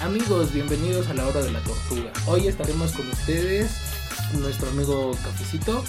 Amigos, bienvenidos a la hora de la tortuga. Hoy estaremos con ustedes nuestro amigo Cafecito,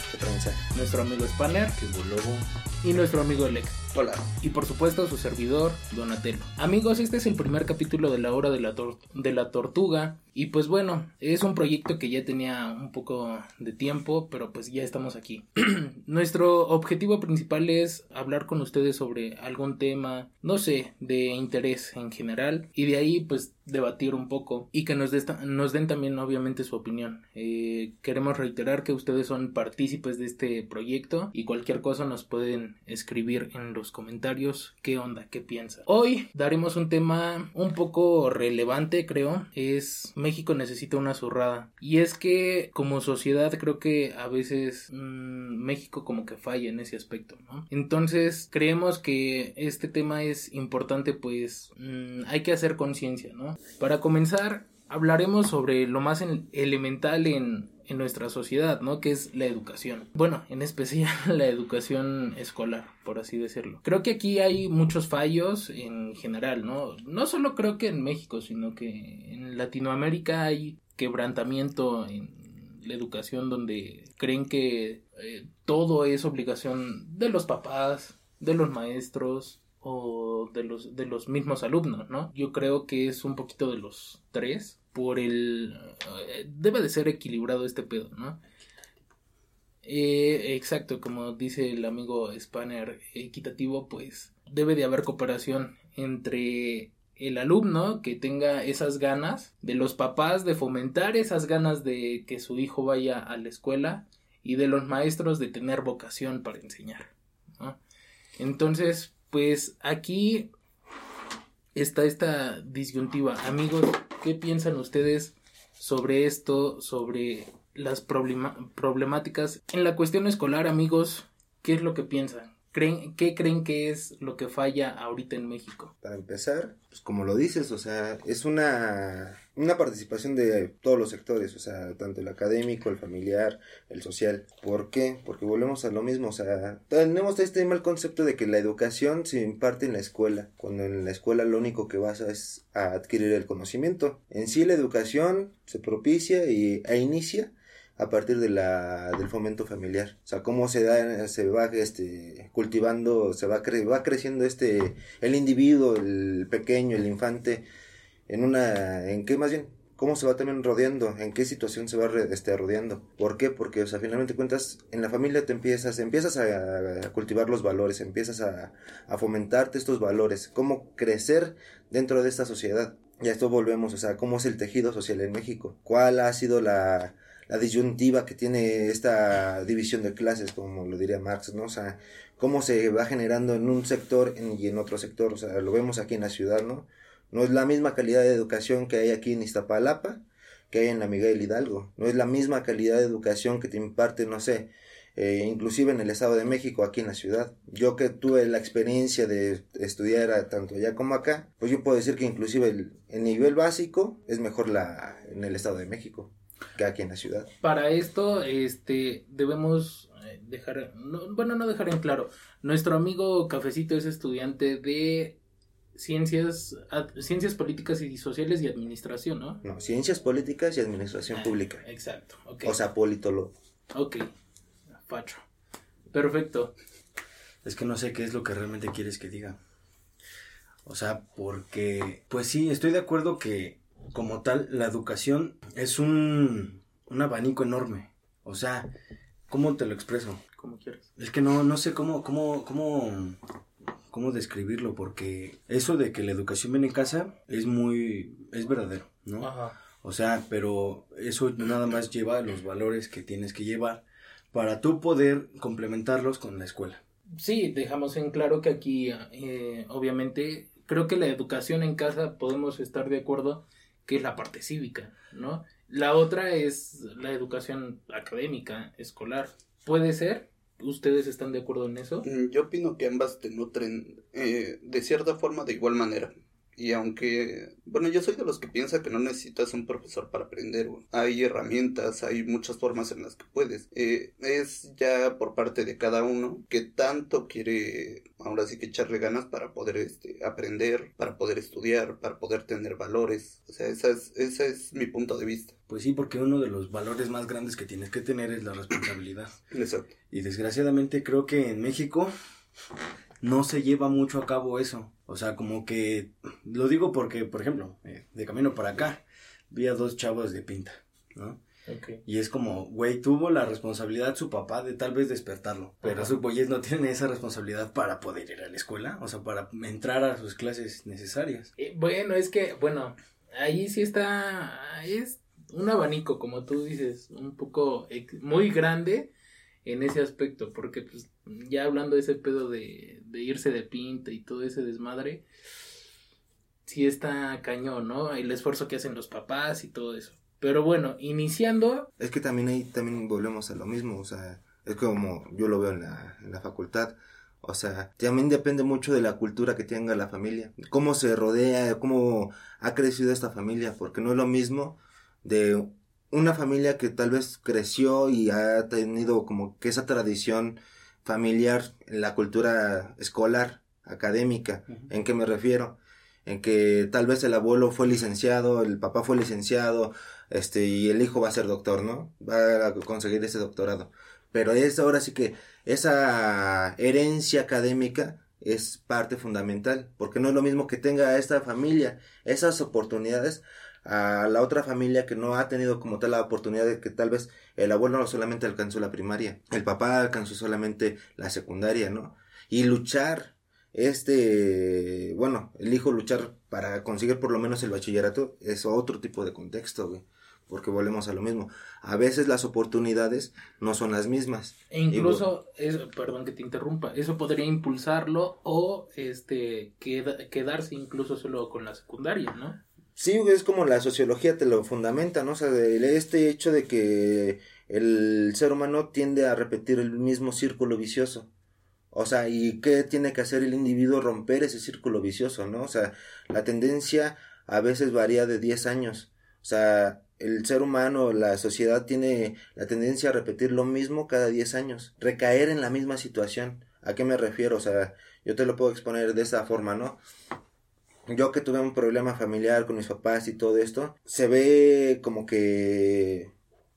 nuestro amigo Spanner, que lobo, y nuestro amigo Lex. Hola. Y por supuesto su servidor, Donatello. Amigos, este es el primer capítulo de la hora de la, de la tortuga. Y pues bueno, es un proyecto que ya tenía un poco de tiempo, pero pues ya estamos aquí. Nuestro objetivo principal es hablar con ustedes sobre algún tema, no sé, de interés en general. Y de ahí pues debatir un poco y que nos, nos den también obviamente su opinión. Eh, queremos reiterar que ustedes son partícipes de este proyecto y cualquier cosa nos pueden escribir en los comentarios qué onda, qué piensa. Hoy daremos un tema un poco relevante creo, es México necesita una zurrada. Y es que como sociedad creo que a veces mmm, México como que falla en ese aspecto, ¿no? Entonces creemos que este tema es importante pues mmm, hay que hacer conciencia, ¿no? Para comenzar hablaremos sobre lo más elemental en, en nuestra sociedad, ¿no? Que es la educación. Bueno, en especial la educación escolar, por así decirlo. Creo que aquí hay muchos fallos en general, ¿no? No solo creo que en México, sino que en Latinoamérica hay quebrantamiento en la educación donde creen que eh, todo es obligación de los papás, de los maestros o de los de los mismos alumnos, ¿no? Yo creo que es un poquito de los tres por el... Eh, debe de ser equilibrado este pedo, ¿no? Eh, exacto, como dice el amigo Spanner, equitativo, pues debe de haber cooperación entre el alumno que tenga esas ganas, de los papás de fomentar esas ganas de que su hijo vaya a la escuela y de los maestros de tener vocación para enseñar. Entonces, pues aquí está esta disyuntiva. Amigos, ¿qué piensan ustedes sobre esto, sobre las problemáticas en la cuestión escolar, amigos? ¿Qué es lo que piensan? ¿Creen, ¿Qué creen que es lo que falla ahorita en México? Para empezar, pues como lo dices, o sea, es una, una participación de todos los sectores, o sea, tanto el académico, el familiar, el social. ¿Por qué? Porque volvemos a lo mismo, o sea, tenemos este mal concepto de que la educación se imparte en la escuela, cuando en la escuela lo único que vas a es a adquirir el conocimiento. En sí la educación se propicia y, e inicia a partir de la, del fomento familiar. O sea, cómo se da, se va este, cultivando, se va, cre va creciendo este, el individuo, el pequeño, el infante, en una, en qué más bien, cómo se va también rodeando, en qué situación se va este, rodeando. ¿Por qué? Porque, o sea, finalmente cuentas, en la familia te empiezas, empiezas a, cultivar los valores, empiezas a, a fomentarte estos valores, cómo crecer dentro de esta sociedad. Y a esto volvemos, o sea, cómo es el tejido social en México, cuál ha sido la, la disyuntiva que tiene esta división de clases, como lo diría Marx, ¿no? O sea, cómo se va generando en un sector y en otro sector, o sea, lo vemos aquí en la ciudad, ¿no? No es la misma calidad de educación que hay aquí en Iztapalapa que hay en la Miguel Hidalgo, no es la misma calidad de educación que te imparte, no sé, eh, inclusive en el Estado de México, aquí en la ciudad. Yo que tuve la experiencia de estudiar tanto allá como acá, pues yo puedo decir que inclusive el, el nivel básico es mejor la, en el Estado de México aquí en la ciudad. Para esto, este, debemos eh, dejar, bueno, no dejar en claro, nuestro amigo Cafecito es estudiante de ciencias, ciencias políticas y sociales y administración, ¿no? No, ciencias políticas y administración ah, pública. Exacto, ok. O sea, politólogo. Ok, Pacho. Perfecto. Es que no sé qué es lo que realmente quieres que diga. O sea, porque, pues sí, estoy de acuerdo que como tal, la educación es un, un abanico enorme. O sea, ¿cómo te lo expreso? Como quieras. Es que no, no sé cómo, cómo, cómo, cómo describirlo, porque eso de que la educación viene en casa es muy, es verdadero, ¿no? Ajá. O sea, pero eso nada más lleva los valores que tienes que llevar para tú poder complementarlos con la escuela. Sí, dejamos en claro que aquí, eh, obviamente, creo que la educación en casa podemos estar de acuerdo que es la parte cívica, ¿no? La otra es la educación académica, escolar. ¿Puede ser? ¿Ustedes están de acuerdo en eso? Mm, yo opino que ambas te nutren eh, de cierta forma de igual manera. Y aunque, bueno, yo soy de los que piensa que no necesitas un profesor para aprender, hay herramientas, hay muchas formas en las que puedes. Eh, es ya por parte de cada uno que tanto quiere, ahora sí que echarle ganas para poder este, aprender, para poder estudiar, para poder tener valores. O sea, esa es, ese es mi punto de vista. Pues sí, porque uno de los valores más grandes que tienes que tener es la responsabilidad. Exacto. Y desgraciadamente creo que en México no se lleva mucho a cabo eso. O sea, como que lo digo porque, por ejemplo, eh, de camino para acá, vi a dos chavos de pinta, ¿no? Y es como, güey, tuvo la responsabilidad su papá de tal vez despertarlo, pero sus güeyes no tienen esa responsabilidad para poder ir a la escuela, o sea, para entrar a sus clases necesarias. Eh, bueno, es que, bueno, ahí sí está, es un abanico, como tú dices, un poco muy grande en ese aspecto, porque pues ya hablando de ese pedo de, de irse de pinta y todo ese desmadre, sí está cañón, ¿no? El esfuerzo que hacen los papás y todo eso. Pero bueno, iniciando... Es que también ahí también volvemos a lo mismo, o sea, es como yo lo veo en la, en la facultad. O sea, también depende mucho de la cultura que tenga la familia, cómo se rodea, cómo ha crecido esta familia, porque no es lo mismo de una familia que tal vez creció y ha tenido como que esa tradición familiar en la cultura escolar, académica. ¿En qué me refiero? En que tal vez el abuelo fue licenciado, el papá fue licenciado, este, y el hijo va a ser doctor, ¿no? Va a conseguir ese doctorado. Pero es ahora sí que esa herencia académica es parte fundamental, porque no es lo mismo que tenga esta familia esas oportunidades a la otra familia que no ha tenido como tal la oportunidad de que tal vez el abuelo no solamente alcanzó la primaria, el papá alcanzó solamente la secundaria, ¿no? Y luchar, este, bueno, el hijo luchar para conseguir por lo menos el bachillerato es otro tipo de contexto, güey. Porque volvemos a lo mismo. A veces las oportunidades no son las mismas. E incluso, perdón que te interrumpa, eso podría impulsarlo o este quedarse incluso solo con la secundaria, ¿no? Sí, es como la sociología te lo fundamenta, ¿no? O sea, este hecho de que el ser humano tiende a repetir el mismo círculo vicioso. O sea, ¿y qué tiene que hacer el individuo? Romper ese círculo vicioso, ¿no? O sea, la tendencia a veces varía de 10 años. O sea, el ser humano, la sociedad tiene la tendencia a repetir lo mismo cada 10 años, recaer en la misma situación. ¿A qué me refiero? O sea, yo te lo puedo exponer de esa forma, ¿no? Yo que tuve un problema familiar con mis papás y todo esto, se ve como que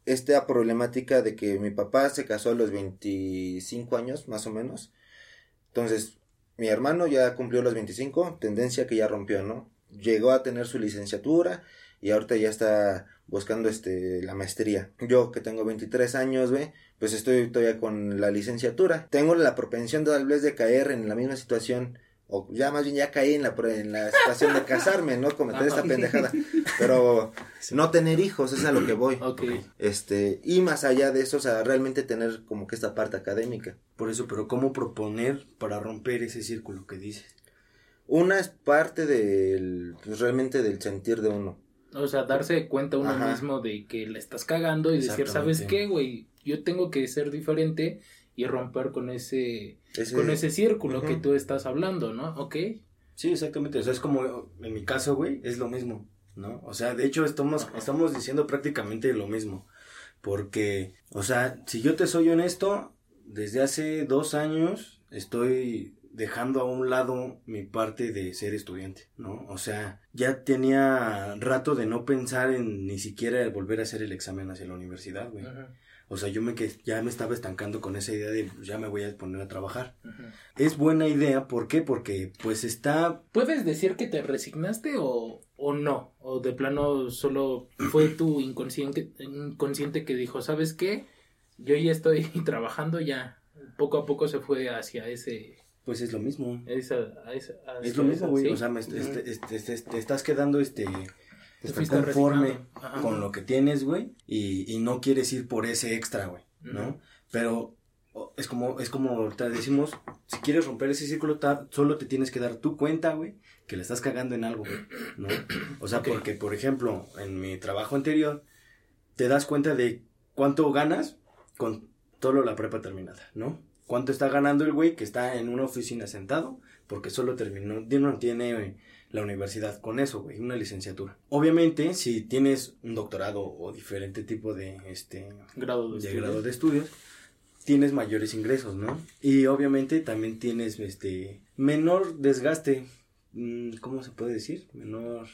esta problemática de que mi papá se casó a los 25 años, más o menos. Entonces, mi hermano ya cumplió los 25, tendencia que ya rompió, ¿no? Llegó a tener su licenciatura y ahorita ya está buscando este la maestría. Yo que tengo 23 años, ve, pues estoy todavía con la licenciatura. Tengo la propensión tal vez de caer en la misma situación o ya más bien ya caí en la, en la situación de casarme, ¿no? Cometer esta pendejada. Pero no tener hijos, es a lo que voy. Este, y más allá de eso, o sea, realmente tener como que esta parte académica. Por eso, pero ¿cómo proponer para romper ese círculo que dices? Una es parte del, pues realmente del sentir de uno. O sea, darse cuenta uno mismo de que le estás cagando y decir, ¿sabes qué, güey? Yo tengo que ser diferente y romper con ese, con ese círculo que tú estás hablando, ¿no? Ok. Sí, exactamente. O sea, es como en mi caso, güey, es lo mismo, ¿no? O sea, de hecho estamos, estamos diciendo prácticamente lo mismo. Porque, o sea, si yo te soy honesto, desde hace dos años estoy dejando a un lado mi parte de ser estudiante, ¿no? O sea, ya tenía rato de no pensar en ni siquiera volver a hacer el examen hacia la universidad, güey. O sea, yo me que ya me estaba estancando con esa idea de pues, ya me voy a poner a trabajar. Es buena idea, ¿por qué? Porque pues está... ¿Puedes decir que te resignaste o, o no? O de plano solo fue tu inconsciente, inconsciente que dijo, ¿sabes qué? Yo ya estoy trabajando, ya poco a poco se fue hacia ese... Pues es lo mismo. Esa, es lo mismo, güey. O sea, me, este, este, este, te estás quedando este estás conforme con lo que tienes, güey, y, y, no quieres ir por ese extra, güey, ¿no? Pero es como, es como te decimos, si quieres romper ese círculo, solo te tienes que dar tu cuenta, güey, que le estás cagando en algo, ¿no? O sea, porque, por ejemplo, en mi trabajo anterior, te das cuenta de cuánto ganas con solo la prepa terminada, ¿no? Cuánto está ganando el güey que está en una oficina sentado, porque solo terminó, no tiene la universidad con eso, güey, una licenciatura. Obviamente, si tienes un doctorado o diferente tipo de, este, Grado de, de estudio. grado de estudios, tienes mayores ingresos, ¿no? Y obviamente también tienes, este, menor desgaste, mm, ¿cómo se puede decir? Menor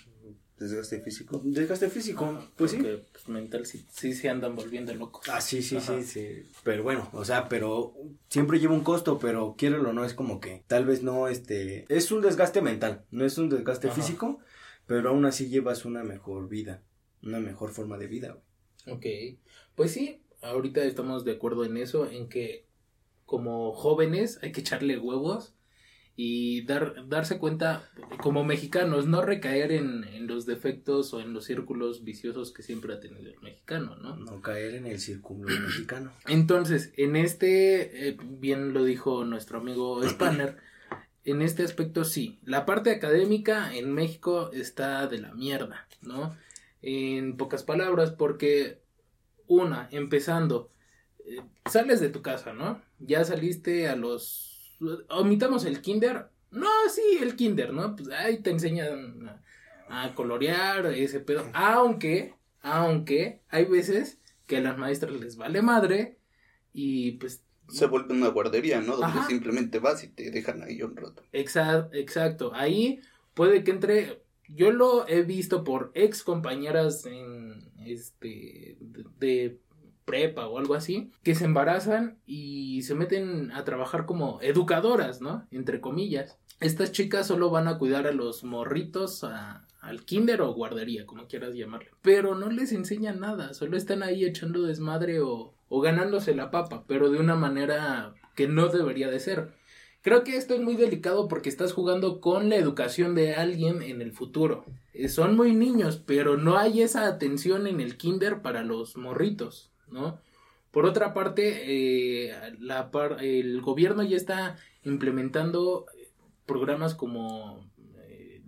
Desgaste físico. desgaste físico, pues sí. Pues, mental sí, sí se andan volviendo locos. Ah, sí, sí, Ajá. sí, sí. Pero bueno, o sea, pero siempre lleva un costo, pero quiérelo o no, es como que tal vez no, este, es un desgaste mental, no es un desgaste Ajá. físico, pero aún así llevas una mejor vida, una mejor forma de vida. güey. Ok, pues sí, ahorita estamos de acuerdo en eso, en que como jóvenes hay que echarle huevos y dar, darse cuenta, como mexicanos, no recaer en, en los defectos o en los círculos viciosos que siempre ha tenido el mexicano, ¿no? No caer en el círculo mexicano. Entonces, en este, eh, bien lo dijo nuestro amigo Spanner, en este aspecto sí, la parte académica en México está de la mierda, ¿no? En pocas palabras, porque una, empezando, eh, sales de tu casa, ¿no? Ya saliste a los... Omitamos el kinder. No, sí, el kinder, ¿no? Pues ahí te enseñan a, a colorear, ese pedo. Aunque, aunque hay veces que a las maestras les vale madre y pues Se vuelve una guardería, ¿no? Donde Ajá. simplemente vas y te dejan ahí un rato. Exa- exacto. Ahí puede que entre. Yo lo he visto por ex compañeras en este de, de prepa o algo así que se embarazan y se meten a trabajar como educadoras, ¿no? Entre comillas. Estas chicas solo van a cuidar a los morritos a- al kinder o guardería, como quieras llamarle. Pero no les enseñan nada, solo están ahí echando desmadre o, o ganándose la papa, pero de una manera que no debería de ser. Creo que esto es muy delicado porque estás jugando con la educación de alguien en el futuro. Eh, son muy niños, pero no hay esa atención en el kinder para los morritos, ¿no? Por otra parte, eh, la par- el gobierno ya está implementando programas como eh,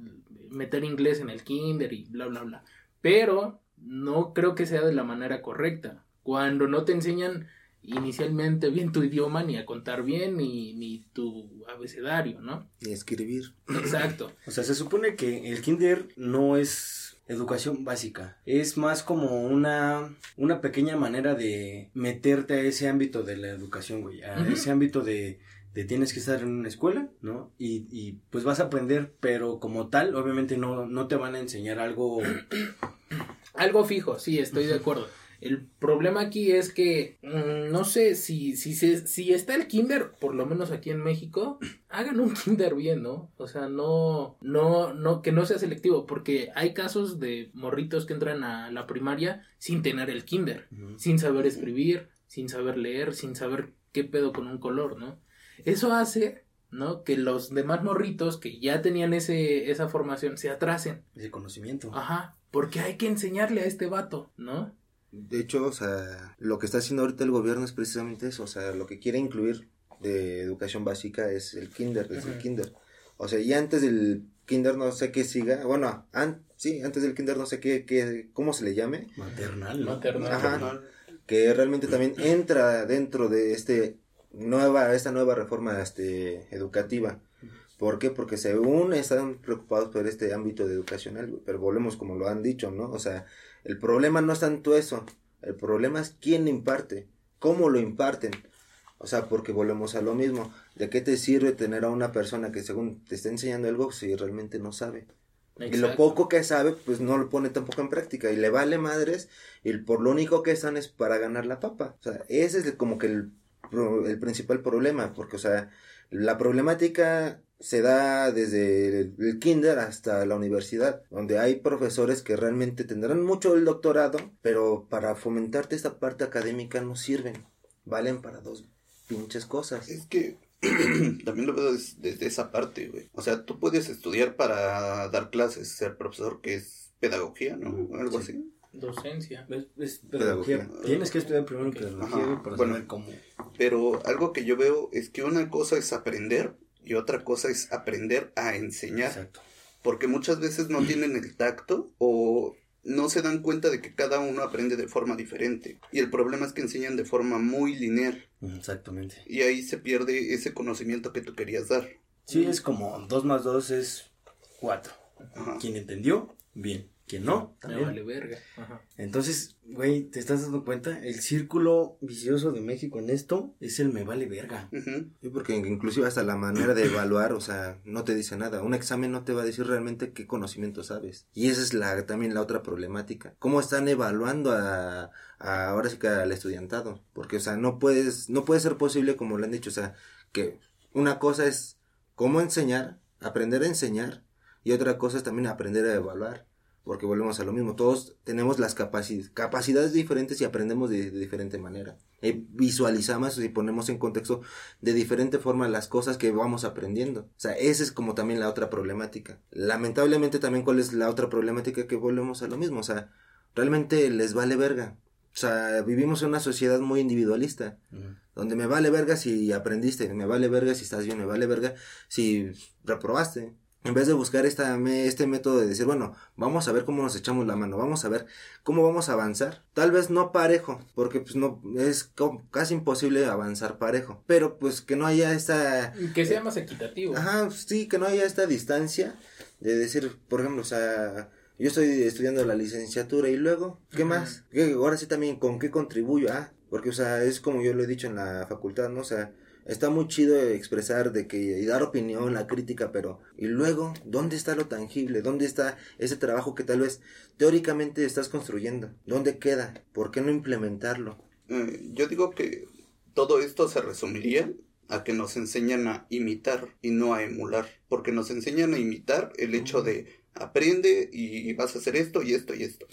meter inglés en el kinder y bla, bla, bla. Pero no creo que sea de la manera correcta. Cuando no te enseñan inicialmente bien tu idioma, ni a contar bien, ni, ni tu abecedario, ¿no? Ni escribir. Exacto. O sea, se supone que el kinder no es educación básica, es más como una, una pequeña manera de meterte a ese ámbito de la educación, güey, a ese ámbito de, de tienes que estar en una escuela, ¿no? Y, y pues vas a aprender, pero como tal, obviamente no, no te van a enseñar algo... Algo fijo, sí, estoy de acuerdo. El problema aquí es que mm, no sé si, si, está el kinder, por lo menos aquí en México, hagan un kinder bien, ¿no? O sea, no, no, no, que no sea selectivo, porque hay casos de morritos que entran a la primaria sin tener el kinder, sin saber escribir, sin saber leer, sin saber qué pedo con un color, ¿no? Eso hace, ¿no? Que los demás morritos que ya tenían ese, esa formación se atrasen. Ese conocimiento. Ajá, porque hay que enseñarle a este vato, ¿no? De hecho, o sea, lo que está haciendo ahorita el gobierno es precisamente eso. O sea, lo que quiere incluir de educación básica es el kinder, desde el kinder. O sea, y antes del kinder no sé qué siga. Bueno, an- sí, antes del kinder no sé qué, qué, cómo se le llame. Maternal, ¿no? Maternal. Ajá. que realmente también entra dentro de este nueva esta nueva reforma este educativa ¿Por qué? Porque según están preocupados por este ámbito de educacional, pero volvemos como lo han dicho, ¿no? O sea, el problema no es tanto eso, el problema es quién imparte, cómo lo imparten. O sea, porque volvemos a lo mismo, ¿de qué te sirve tener a una persona que según te está enseñando algo si realmente no sabe? Y lo poco que sabe, pues no lo pone tampoco en práctica y le vale madres y por lo único que están es para ganar la papa. O sea, ese es el- como que el, el principal problema, porque, o sea, la problemática se da desde el, kinder hasta la universidad, donde hay profesores que realmente tendrán mucho el doctorado, pero para fomentarte esta parte académica no sirven, valen para dos pinches cosas. Es que también lo veo des- desde esa parte, güey. O sea, tú puedes estudiar para dar clases, ser profesor, que es pedagogía, ¿no? Algo Sí. así. Docencia. Es, es pedagogía. Pedagogía. Tienes que estudiar primero pedagogía Ajá. para Bueno. saber cómo. Pero algo que yo veo es que una cosa es aprender y otra cosa es aprender a enseñar. Exacto. Porque muchas veces no tienen el tacto o no se dan cuenta de que cada uno aprende de forma diferente. Y el problema es que enseñan de forma muy lineal. Exactamente. Y ahí se pierde ese conocimiento que tú querías dar. Sí, es como 2 más 2 es 4. Ajá. Quien entendió, bien. Quien no, Me también. vale verga. Ajá. Entonces, güey, ¿te estás dando cuenta? El círculo vicioso de México en esto es el me vale verga. Sí, porque inclusive hasta la manera de evaluar, o sea, no te dice nada. Un examen no te va a decir realmente qué conocimiento sabes. Y esa es la también la otra problemática. ¿Cómo están evaluando a, a- ahora sí que al estudiantado? Porque, o sea, no puedes, no puede ser posible, como le han dicho, o sea, que una cosa es cómo enseñar, aprender a enseñar, y otra cosa es también aprender a evaluar. Porque volvemos a lo mismo, todos tenemos las capaci- capacidades diferentes y aprendemos de, de diferente manera. Eh, visualizamos y ponemos en contexto de diferente forma las cosas que vamos aprendiendo. O sea, esa es como también la otra problemática. Lamentablemente también cuál es la otra problemática que volvemos a lo mismo. O sea, realmente les vale verga. O sea, vivimos en una sociedad muy individualista, donde me vale verga si aprendiste, me vale verga si estás bien, me vale verga si reprobaste. En vez de buscar esta, este método de decir, bueno, vamos a ver cómo nos echamos la mano, vamos a ver cómo vamos a avanzar. Tal vez no parejo, porque pues no, es casi imposible avanzar parejo. Pero pues que no haya esta, Que sea más equitativo. Ajá, sí, que no haya esta distancia de decir, por ejemplo, o sea, yo estoy estudiando la licenciatura y luego, ¿qué más? ¿Qué- ahora sí también, ¿con qué contribuyo? Ah, porque, o sea, es como yo lo he dicho en la facultad, ¿no? O sea, está muy chido expresar de que, y dar opinión, la crítica, pero, y luego, ¿dónde está lo tangible? ¿Dónde está ese trabajo que tal vez teóricamente estás construyendo? ¿Dónde queda? ¿Por qué no implementarlo? Eh, yo digo que todo esto se resumiría a que nos enseñan a imitar y no a emular, porque nos enseñan a imitar el hecho de aprende y vas a hacer esto y esto y esto,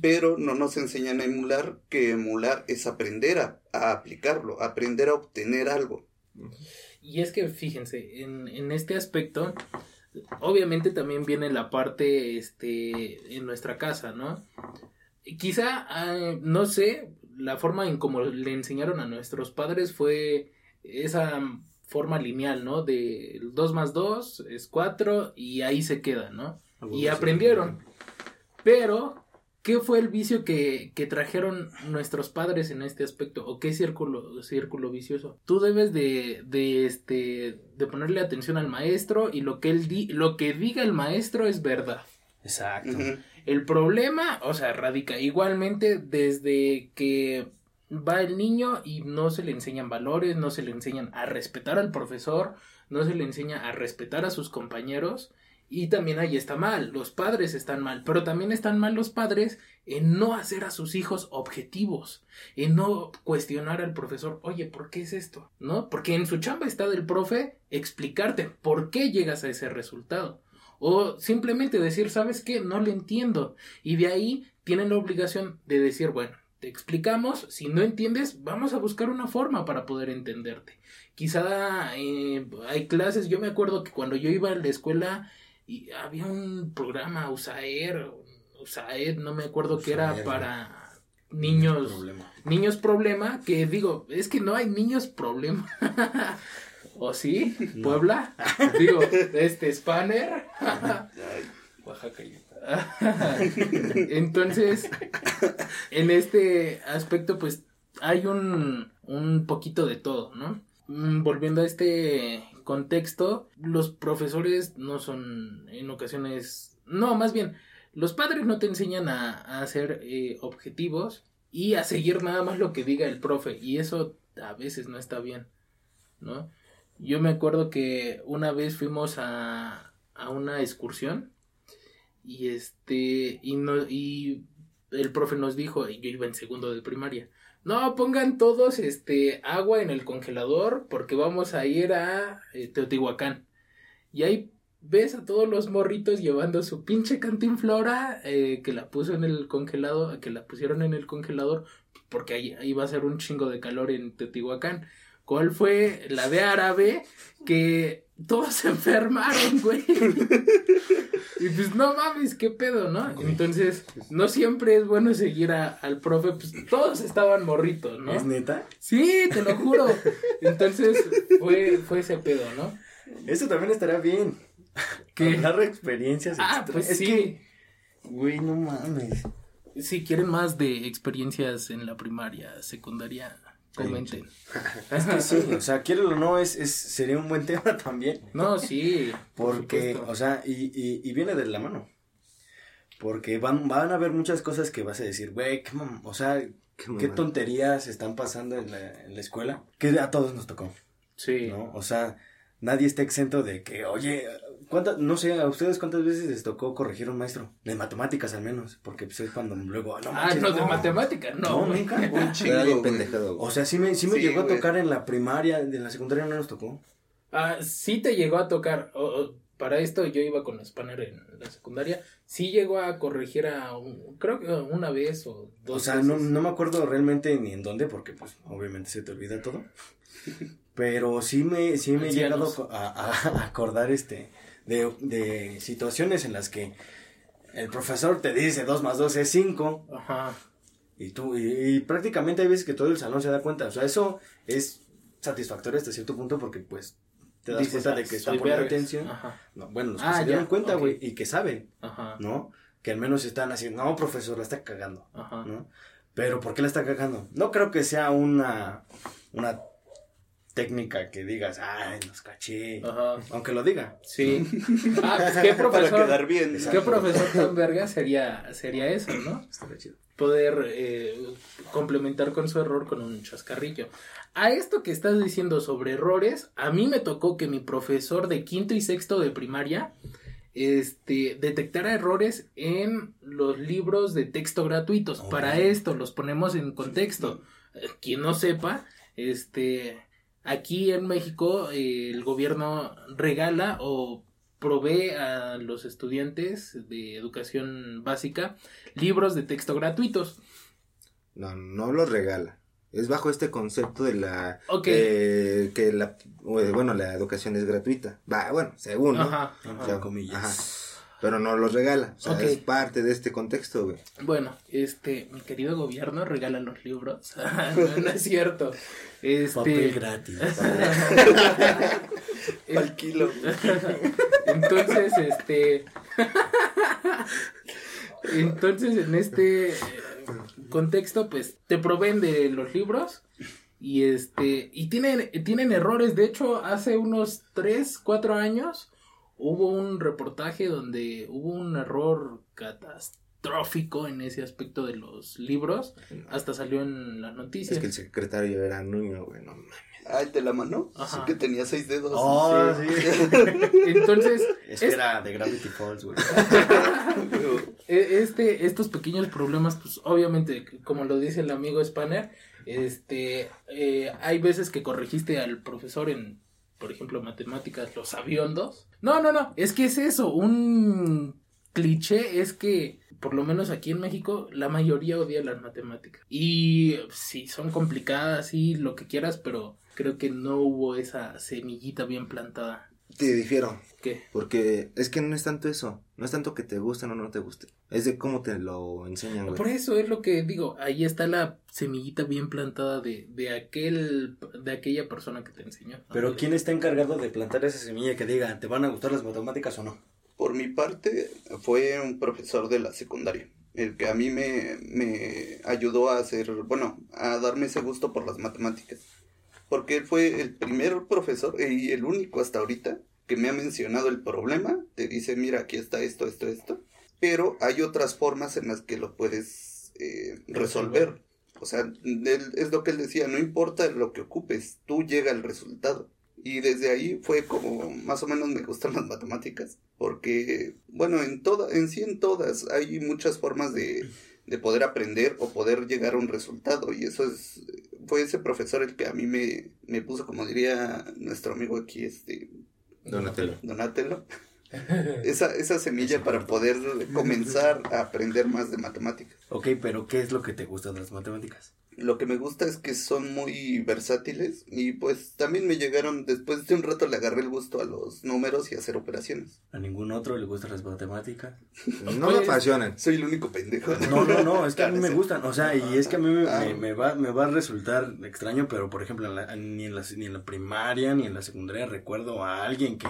pero no nos enseñan a emular, que emular es aprender a, a aplicarlo, aprender a obtener algo. y es que fíjense, en, en este aspecto, obviamente también viene la parte este en nuestra casa, ¿no? Quizá, ah, no sé, la forma en como le enseñaron a nuestros padres fue esa forma lineal, ¿no? De 2 más 2 es 4 y ahí se queda, ¿no? Y aprendieron. Pero, ¿qué fue el vicio que, que trajeron nuestros padres en este aspecto? ¿O qué círculo, círculo vicioso? Tú debes de, de, este, de ponerle atención al maestro y lo que, él di, lo que diga el maestro es verdad. Exacto. El problema, o sea, radica igualmente desde que va el niño y no se le enseñan valores, no se le enseñan a respetar al profesor, no se le enseña a respetar a sus compañeros y también ahí está mal, los padres están mal, pero también están mal los padres en no hacer a sus hijos objetivos, en no cuestionar al profesor, oye, ¿por qué es esto? ¿No? Porque en su chamba está del profe explicarte por qué llegas a ese resultado. O simplemente decir, ¿sabes qué? No le entiendo. Y de ahí tienen la obligación de decir, bueno, te explicamos, si no entiendes, vamos a buscar una forma para poder entenderte. Quizá eh, hay clases, yo me acuerdo que cuando yo iba a la escuela y había un programa USAER, USAED, no me acuerdo qué era para niños Problema. niños problema, que digo, es que no hay niños problema. ¿O sí? No. ¿Puebla? digo, este Spanner. Oaxaca y Entonces, en este aspecto, pues hay un, un poquito de todo, ¿no? Mm, Volviendo a este contexto, los profesores no son en ocasiones, no, más bien, los padres no te enseñan a, hacer eh, objetivos y a seguir nada más lo que diga el profe, y eso a veces no está bien, ¿no? Yo me acuerdo que una vez fuimos a, a una excursión y este y no y el profe nos dijo yo iba en segundo de primaria no pongan todos este agua en el congelador porque vamos a ir a eh, Teotihuacán y ahí ves a todos los morritos llevando su pinche cantinflora eh, que la puso en el congelado que la pusieron en el congelador porque ahí, va a ser un chingo de calor en Teotihuacán ¿Cuál fue la de árabe? Que todos se enfermaron, güey. Y pues no mames, qué pedo, ¿no? Entonces, no siempre es bueno seguir a- al profe, pues todos estaban morritos, ¿no? ¿Es neta? Sí, te lo juro. Entonces, fue, fue ese pedo, ¿no? Eso también estará bien. ¿Qué? Hablar experiencias. Ah, extra- pues es sí. que, güey, no mames. Si quieren más de experiencias en la primaria, secundaria, comenten. Es que sí, o sea, quiero o no, es, es, sería un buen tema también. No, sí. por Porque, o sea, y, y, y viene de la mano. Porque van, van a haber muchas cosas que vas a decir, güey, qué mam- o sea, Qué qué tonterías están pasando en la, en la escuela. Que a todos nos tocó, sí. ¿no? O sea, nadie está exento de que, oye, ¿cuántas, no sé, a ustedes cuántas veces les tocó corregir a un maestro? De matemáticas al menos, porque pues es cuando luego, no, ah, manches, no, de matemáticas, no. No, nunca. Un chingo, pendejado. O sea, sí me, sí me Sí, llegó a tocar en la primaria, en la secundaria no nos tocó. Ah, sí te llegó a tocar. para esto yo iba con Spanner en la secundaria. Sí llegó a corregir a un, creo que una vez o dos O sea, veces. no, no me acuerdo realmente ni en dónde, porque pues obviamente se te olvida todo. Pero sí me, sí me he llegado a, a- acordar este de, de situaciones en las que el profesor te dice 2 más 2 es 5 Ajá. y tú y, y prácticamente hay veces que todo el salón se da cuenta. O sea, eso es satisfactorio hasta cierto punto porque pues te das Dices, cuenta ah, de que soy están poniendo atención. Ajá. No, bueno, los que Ah, se ya, dieron cuenta, güey, y que saben, Ajá. ¿no? Que al menos están así, no, profesor, la está cagando. Ajá. ¿no? Pero ¿por qué la está cagando? No creo que sea una, una técnica que digas, ay, nos caché. Ajá. Aunque lo diga. Sí. Ah, pues qué Para profesor. quedar bien. ¿Qué profesor tan verga sería, sería eso, no? Estaría chido. Poder eh, complementar con su error con un chascarrillo. A esto que estás diciendo sobre errores, a mí me tocó que mi profesor de quinto y sexto de primaria este, detectara errores en los libros de texto gratuitos. Oh. Para esto los ponemos en contexto. Eh, Quien no sepa, este, aquí en México eh, el gobierno regala o provee a los estudiantes de educación básica libros de texto gratuitos. No, no lo regala. Es bajo este concepto de la... Ok. eh, que la... Bueno, la educación es gratuita. Va, bueno, según, ¿no? Ajá. O sea, comillas. ajá. Pero no los regala. O sea, es parte de este contexto, güey. Bueno, este, mi querido gobierno regala los libros. no, no es cierto. Este, Papel gratis. Al kilo. Entonces, este. Entonces, en este contexto, pues te proveen de los libros. Y este. Y tienen, tienen errores. De hecho, hace unos 3, 4 años hubo un reportaje donde hubo un error catastrófico en ese aspecto de los libros. Hasta salió en las noticias. Es que el secretario era Nuño, güey, no mames. Ay, ¿te la mano? Ajá. Sí que tenía seis dedos. Oh, sí. Entonces, Es que era de Gravity Falls, güey. E- Este, estos pequeños problemas, pues obviamente, como lo dice el amigo Spanner, este, eh, hay veces que corregiste al profesor en, por ejemplo, matemáticas, los aviondos. No, no, no, es que es eso, un cliché es que, por lo menos aquí en México, la mayoría odia las matemáticas. Y sí, son complicadas, sí, lo que quieras, pero creo que no hubo esa semillita bien plantada. Te difiero. ¿Qué? Porque es que no es tanto eso. No es tanto que te gusten o no te guste. Es de cómo te lo enseñan, güey. Por eso es lo que digo, ahí está la semillita bien plantada de, de aquel, de aquella persona que te enseñó. Pero ¿quién está encargado de plantar esa semilla que diga, ¿te van a gustar las matemáticas o no? Por mi parte, fue un profesor de la secundaria. El que a mí me, me ayudó a hacer, bueno, a darme ese gusto por las matemáticas. Porque él fue el primer profesor y el único hasta ahorita que me ha mencionado el problema. Te dice, mira, aquí está esto, esto, esto. Pero hay otras formas en las que lo puedes eh, resolver. O sea, él- es lo que él decía, no importa lo que ocupes, tú llega al resultado. Y desde ahí fue como más o menos me gustan las matemáticas. Porque, bueno, en toda, en sí en todas hay muchas formas de, de poder aprender o poder llegar a un resultado. Y eso es, fue ese profesor el que a mí me, me puso, como diría nuestro amigo aquí, este, Donatello. Donatello, esa, esa semilla para poder comenzar a aprender más de matemáticas. Ok, pero ¿qué es lo que te gusta de las matemáticas? Lo que me gusta es que son muy versátiles y pues también me llegaron, después de un rato le agarré el gusto a los números y a hacer operaciones. ¿A ningún otro le gustan las matemáticas? No me Pues, apasionan. Soy el único pendejo. No, no, no, es que a mí me gustan, o sea, y es que a mí me, Ah. me- me va, me va a resultar extraño, pero por ejemplo, en la- ni, en la, ni en la primaria ni en la secundaria recuerdo a alguien que,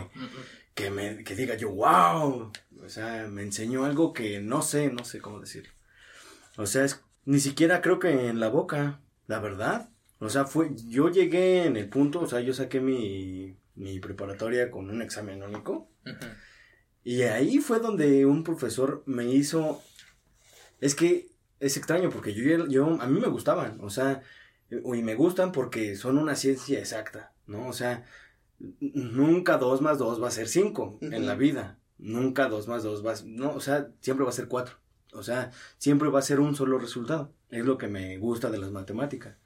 que me que diga yo, wow, o sea, me enseñó algo que no sé, no sé cómo decir. O sea, es ni siquiera creo que en la boca, la verdad. O sea, fue, yo llegué en el punto, o sea, yo saqué mi, mi preparatoria con un examen único. Y ahí fue donde un profesor me hizo. Es que es extraño porque yo, yo a mí me gustaban, o sea, y me gustan porque son una ciencia exacta, ¿no? O sea, nunca dos más dos va a ser cinco en la vida. Nunca dos más dos va a no, o sea, siempre va a ser cuatro. O sea, siempre va a ser un solo resultado. Es lo que me gusta de las matemáticas.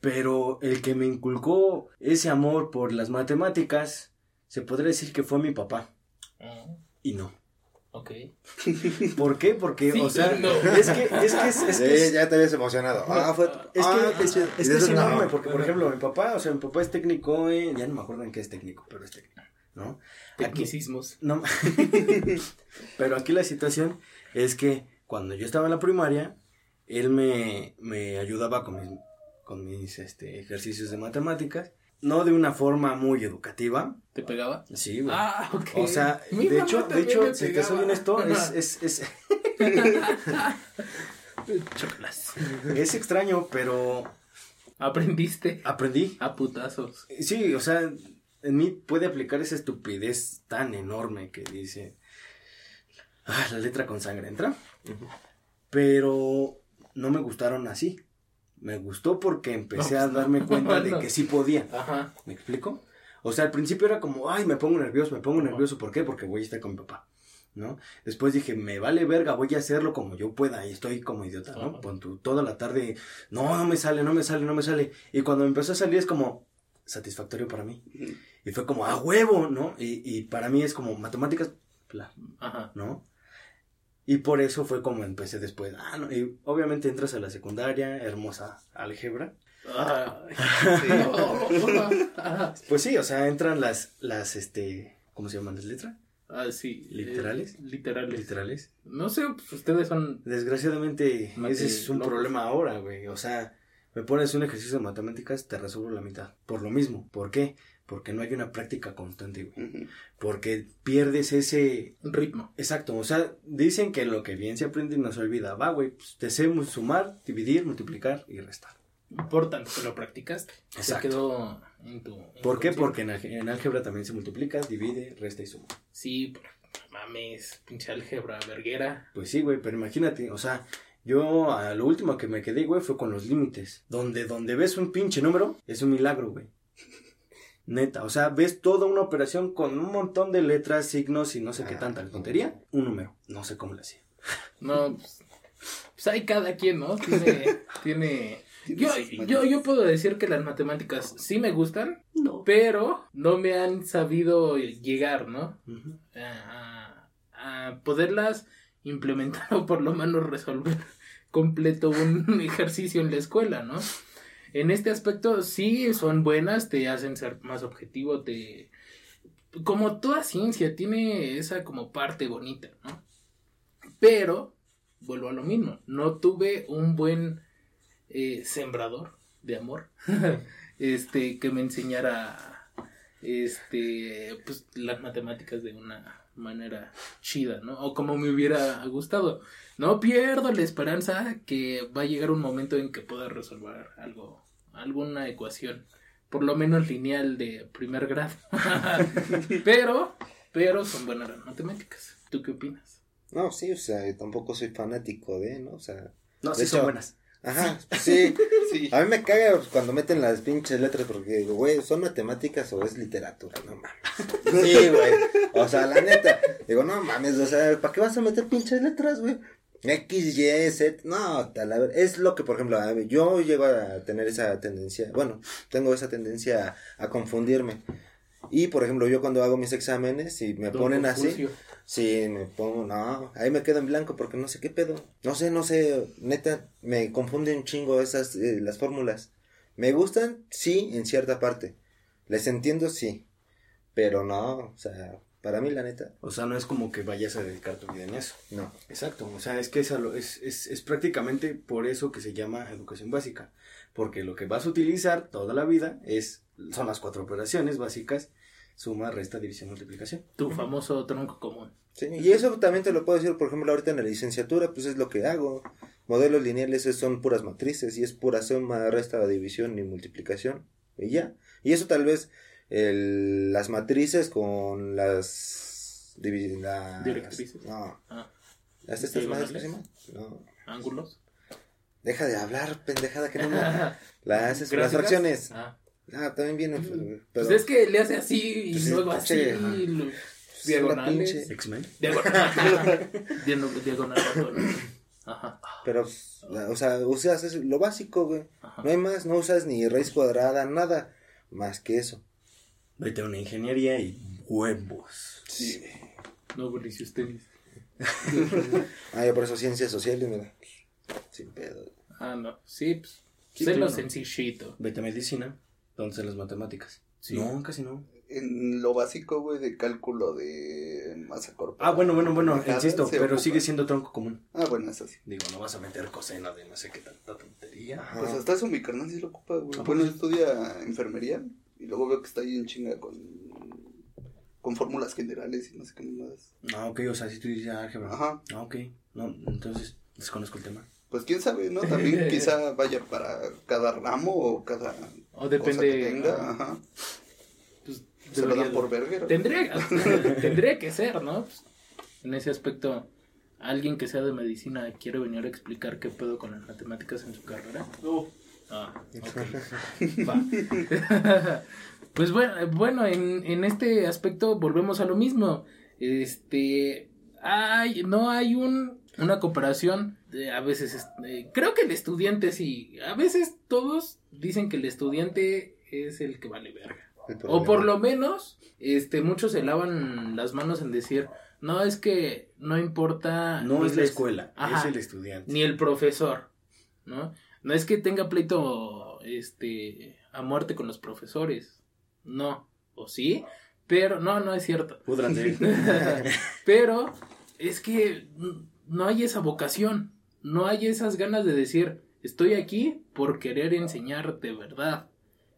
Pero el que me inculcó ese amor por las matemáticas, se podría decir que fue mi papá. Oh, Y no. ok. ¿Por qué? Porque, Sí, o sea, no. es que es, que es, es Sí, que es, ya te habías emocionado. Ah, fue. es ah, que, es, chido. es que es eso no. enorme, porque, por ejemplo, mi papá, o sea, mi papá es técnico en, ya no me acuerdo en qué es técnico, pero es técnico, ¿no? Aquí, Tecnicismos. no, pero aquí la situación es que cuando yo estaba en la primaria, él me, me ayudaba con mis, con mis este, ejercicios de matemáticas, no de una forma muy educativa, ¿Te pegaba? sí, güey. Ah, ok. O sea, Mi de hecho, de hecho, si te soy honesto, es, es, es, Choclas. es extraño, pero Aprendiste aprendí. a putazos. Sí, o sea, en mí puede aplicar esa estupidez tan enorme que dice, ah, la letra con sangre entra, Ujú. pero no me gustaron así. Me gustó porque empecé No, a pues no. darme cuenta de que sí podía. Ajá. ¿Me explico? O sea, al principio era como, ay, me pongo nervioso, me pongo nervioso. ¿Por qué? Porque voy a estar con mi papá, ¿no? Después dije, me vale verga, voy a hacerlo como yo pueda. Y estoy como idiota, ¿no? Tú, toda la tarde, no, no me sale, no me sale, no me sale. Y cuando me empezó a salir es como satisfactorio para mí. Y fue como, a huevo, ¿no? Y, y para mí es como matemáticas, bla, Ajá. ¿no? Y por eso fue como empecé después. Ah, no, y obviamente entras a la secundaria, hermosa álgebra. Ay. Sí. Ah, Pues sí, o sea, entran las, las, este, ¿cómo se llaman las letras? Ah, sí. ¿Literales? Eh, literales. Literales. No sé, pues ustedes son. Desgraciadamente, ese es un locos. problema ahora, güey. O sea, me pones un ejercicio de matemáticas, te resuelvo la mitad. Por lo mismo. ¿Por qué? Porque no hay una práctica constante, güey. Porque pierdes ese... Ritmo. Exacto, o sea, dicen que lo que bien se aprende no se olvida. Va, güey, pues te sé sumar, dividir, multiplicar y restar. Importante que lo practicaste. Se Exacto. quedó en tu. ¿Por qué? Porque en, álge- en álgebra también se multiplica, divide, resta y suma. Sí, pero, mames, pinche álgebra, verguera. Pues sí, güey, pero imagínate, o sea, yo a lo último que me quedé, güey, fue con los límites. Donde, donde ves un pinche número, es un milagro, güey. Neta, o sea, ves toda una operación con un montón de letras, signos y no sé qué tanta tontería. Un número, no sé cómo le hacía. No, pues, pues hay cada quien, ¿no? Tiene. tiene... Yo, yo, yo puedo decir que las matemáticas sí me gustan, No. pero no me han sabido llegar, ¿no? A, a poderlas implementar o por lo menos resolver completo un ejercicio en la escuela, ¿no? En este aspecto sí son buenas, te hacen ser más objetivo, te... Como toda ciencia tiene esa como parte bonita, ¿no? Pero, vuelvo a lo mismo, no tuve un buen eh, sembrador de amor, este, que me enseñara, este, pues las matemáticas de una manera chida, ¿no? O como me hubiera gustado. No pierdo la esperanza que va a llegar un momento en que pueda resolver algo, alguna ecuación, por lo menos lineal de primer grado. pero, pero son buenas las matemáticas. ¿Tú qué opinas? No, sí, o sea, yo tampoco soy fanático de, ¿no? O sea, No, sí son buenas. ajá, sí. Sí. A mí me caga pues, cuando meten las pinches letras porque digo, güey, ¿son matemáticas o es literatura? No mames. Sí, güey. O sea, la neta. Digo, no mames, o sea, ¿para qué vas a meter pinches letras, güey? X, Y, Z, no, tal, a ver, es lo que, por ejemplo, yo llego a tener esa tendencia, bueno, tengo esa tendencia a, a confundirme. Y, por ejemplo, yo cuando hago mis exámenes y me Don ponen así. Sí, me pongo, no, ahí me quedo en blanco porque no sé qué pedo. No sé, no sé, neta, me confunden un chingo esas, eh, las fórmulas. Me gustan, sí, en cierta parte. Les entiendo, sí. Pero no, o sea, para mí la neta, O sea, no es como que vayas a dedicar tu vida en eso. no. Exacto, o sea, es que es, es, es, es prácticamente por eso que se llama educación básica, porque lo que vas a utilizar toda la vida es, son las cuatro operaciones básicas, suma, resta, división, multiplicación. Tu famoso tronco común. Sí, y eso también te lo puedo decir, por ejemplo, ahorita en la licenciatura, pues es lo que hago. Modelos lineales es- son puras matrices y es pura suma, resta, división y multiplicación. Y ya. Y eso tal vez el- las matrices con las... las- Directrices. No. Ah, ¿Las estas más ¿Diagonales? que se llaman? No. ángulos. Deja de hablar, pendejada, que no me... Las, las ¿Gráficas? fracciones. Ah. Ah, también vienen... Pero... Pues es que le hace así y Pues sí, luego así. lo- diagonales. X-Men. Diagonal. Diagonal. Ajá. Pero, o sea, usas eso, lo básico, güey. Ajá. No hay más, no usas ni raíz cuadrada, nada más que eso. Vete a una ingeniería y huevos. Sí. No, si ustedes. Ah, yo por eso ciencias sociales, mira. Sin pedo. Ah, no. Sí, pues. Sí, sé lo sencillito. Vete a medicina, entonces las matemáticas. Sí. No, casi no. En lo básico, güey, de cálculo de masa corporal. Ah, bueno, bueno, bueno, insisto, pero ocupa. sigue siendo tronco común. Ah, bueno, eso sí. Digo, no vas a meter coseno de no sé qué tanta tontería. Ajá. Pues hasta eso mi carnal sí lo ocupa, güey. ¿A Bueno, poco? estudia enfermería y luego veo que está ahí en chinga con, con fórmulas generales y no sé qué más. Ah, ok, o sea, si tú dices álgebra. Ajá. Ah, ok. No, entonces desconozco el tema. Pues quién sabe, ¿no? También quizá vaya para cada ramo o cada O cosa depende. que tenga. ah, Ajá. pues, Se lo dan por verguero. Tendría, tendría que ser, ¿no? Pues, en ese aspecto, alguien que sea de medicina quiere venir a explicar qué pedo con las matemáticas en su carrera. Ah, ok. Va. pues bueno, bueno en, en este aspecto volvemos a lo mismo. Este, hay, no hay un, una cooperación. de- a veces, este, creo que el estudiante sí. A veces todos dicen que el estudiante es el que vale verga. O por lo menos, este, muchos se lavan las manos en decir, no, es que no importa. No es la escuela, Ajá. es el estudiante. Ni el profesor, ¿no? No es que tenga pleito, este, a muerte con los profesores. No. ¿O sí? Pero, no, no es cierto. Pero es que no hay esa vocación, no hay esas ganas de decir, estoy aquí por querer enseñar de verdad,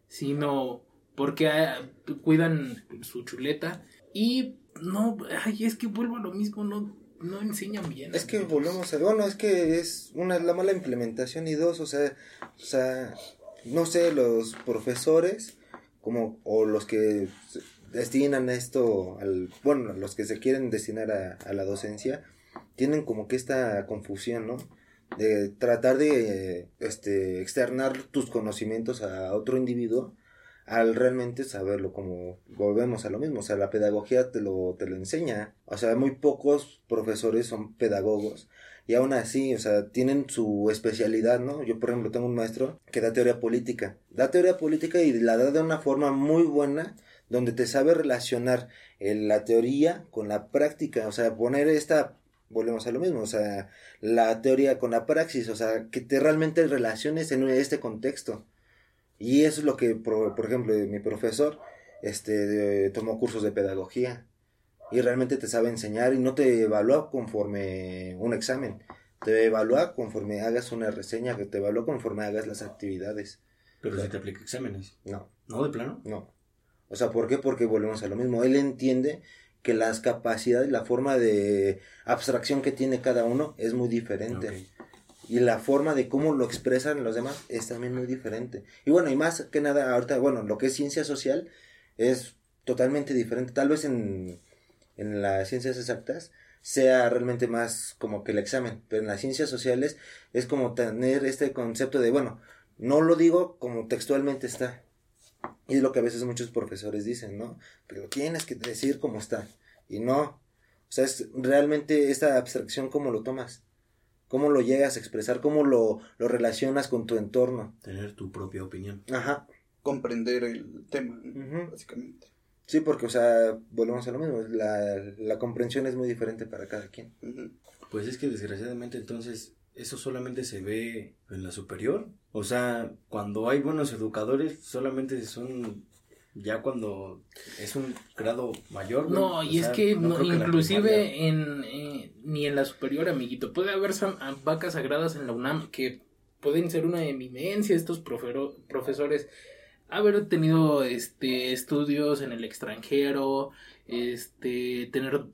sino porque ah, cuidan su chuleta y no, ay, es que vuelvo a lo mismo, no, no enseñan bien. Es que amigos. volvemos a... Bueno, es que es una la mala implementación y dos, o sea, o sea, no sé, los profesores como o los que destinan esto al bueno, los que se quieren destinar a, a la docencia tienen como que esta confusión, ¿no? De tratar de este externar tus conocimientos a otro individuo al realmente saberlo como volvemos a lo mismo, o sea, la pedagogía te lo te lo enseña, o sea, muy pocos profesores son pedagogos y aún así, o sea, tienen su especialidad, ¿no? Yo, por ejemplo, tengo un maestro que da teoría política. Da teoría política y la da de una forma muy buena, donde te sabe relacionar eh, la teoría con la práctica. O sea, poner esta, volvemos a lo mismo, o sea, la teoría con la praxis, o sea, que te realmente relaciones en este contexto. Y eso es lo que, por, por ejemplo, mi profesor, este, tomó cursos de pedagogía y realmente te sabe enseñar y no te evalúa conforme un examen. Te evalúa conforme hagas una reseña, que te evalúa conforme hagas las actividades. Pero si te aplica exámenes. No, ¿No, de plano? no. O sea, ¿por qué? Porque volvemos a lo mismo. Él entiende que las capacidades, la forma de abstracción que tiene cada uno es muy diferente. Y la forma de cómo lo expresan los demás es también muy diferente. Y bueno, y más que nada, ahorita, bueno, lo que es ciencia social es totalmente diferente. Tal vez en, en las ciencias exactas sea realmente más como que el examen, pero en las ciencias sociales es como tener este concepto de, bueno, no lo digo como textualmente está. Y es lo que a veces muchos profesores dicen, ¿no? Lo tienes que decir como está. Y no. O sea, es realmente esta abstracción cómo lo tomas. Cómo lo llegas a expresar, cómo lo, lo relacionas con tu entorno. Tener tu propia opinión. Ajá. Comprender el tema. Ujú. básicamente. Sí, porque, o sea, volvemos a lo mismo. La, la comprensión es muy diferente para cada quien. Pues es que desgraciadamente entonces eso solamente se ve en la superior. O sea, cuando hay buenos educadores solamente son ya cuando es un grado mayor. güey. No, y es que no inclusive en, eh, ni en la superior, amiguito. Puede haber sam- a- vacas sagradas en la UNAM que pueden ser una eminencia estos profero- profesores. Haber tenido este estudios en el extranjero, este tener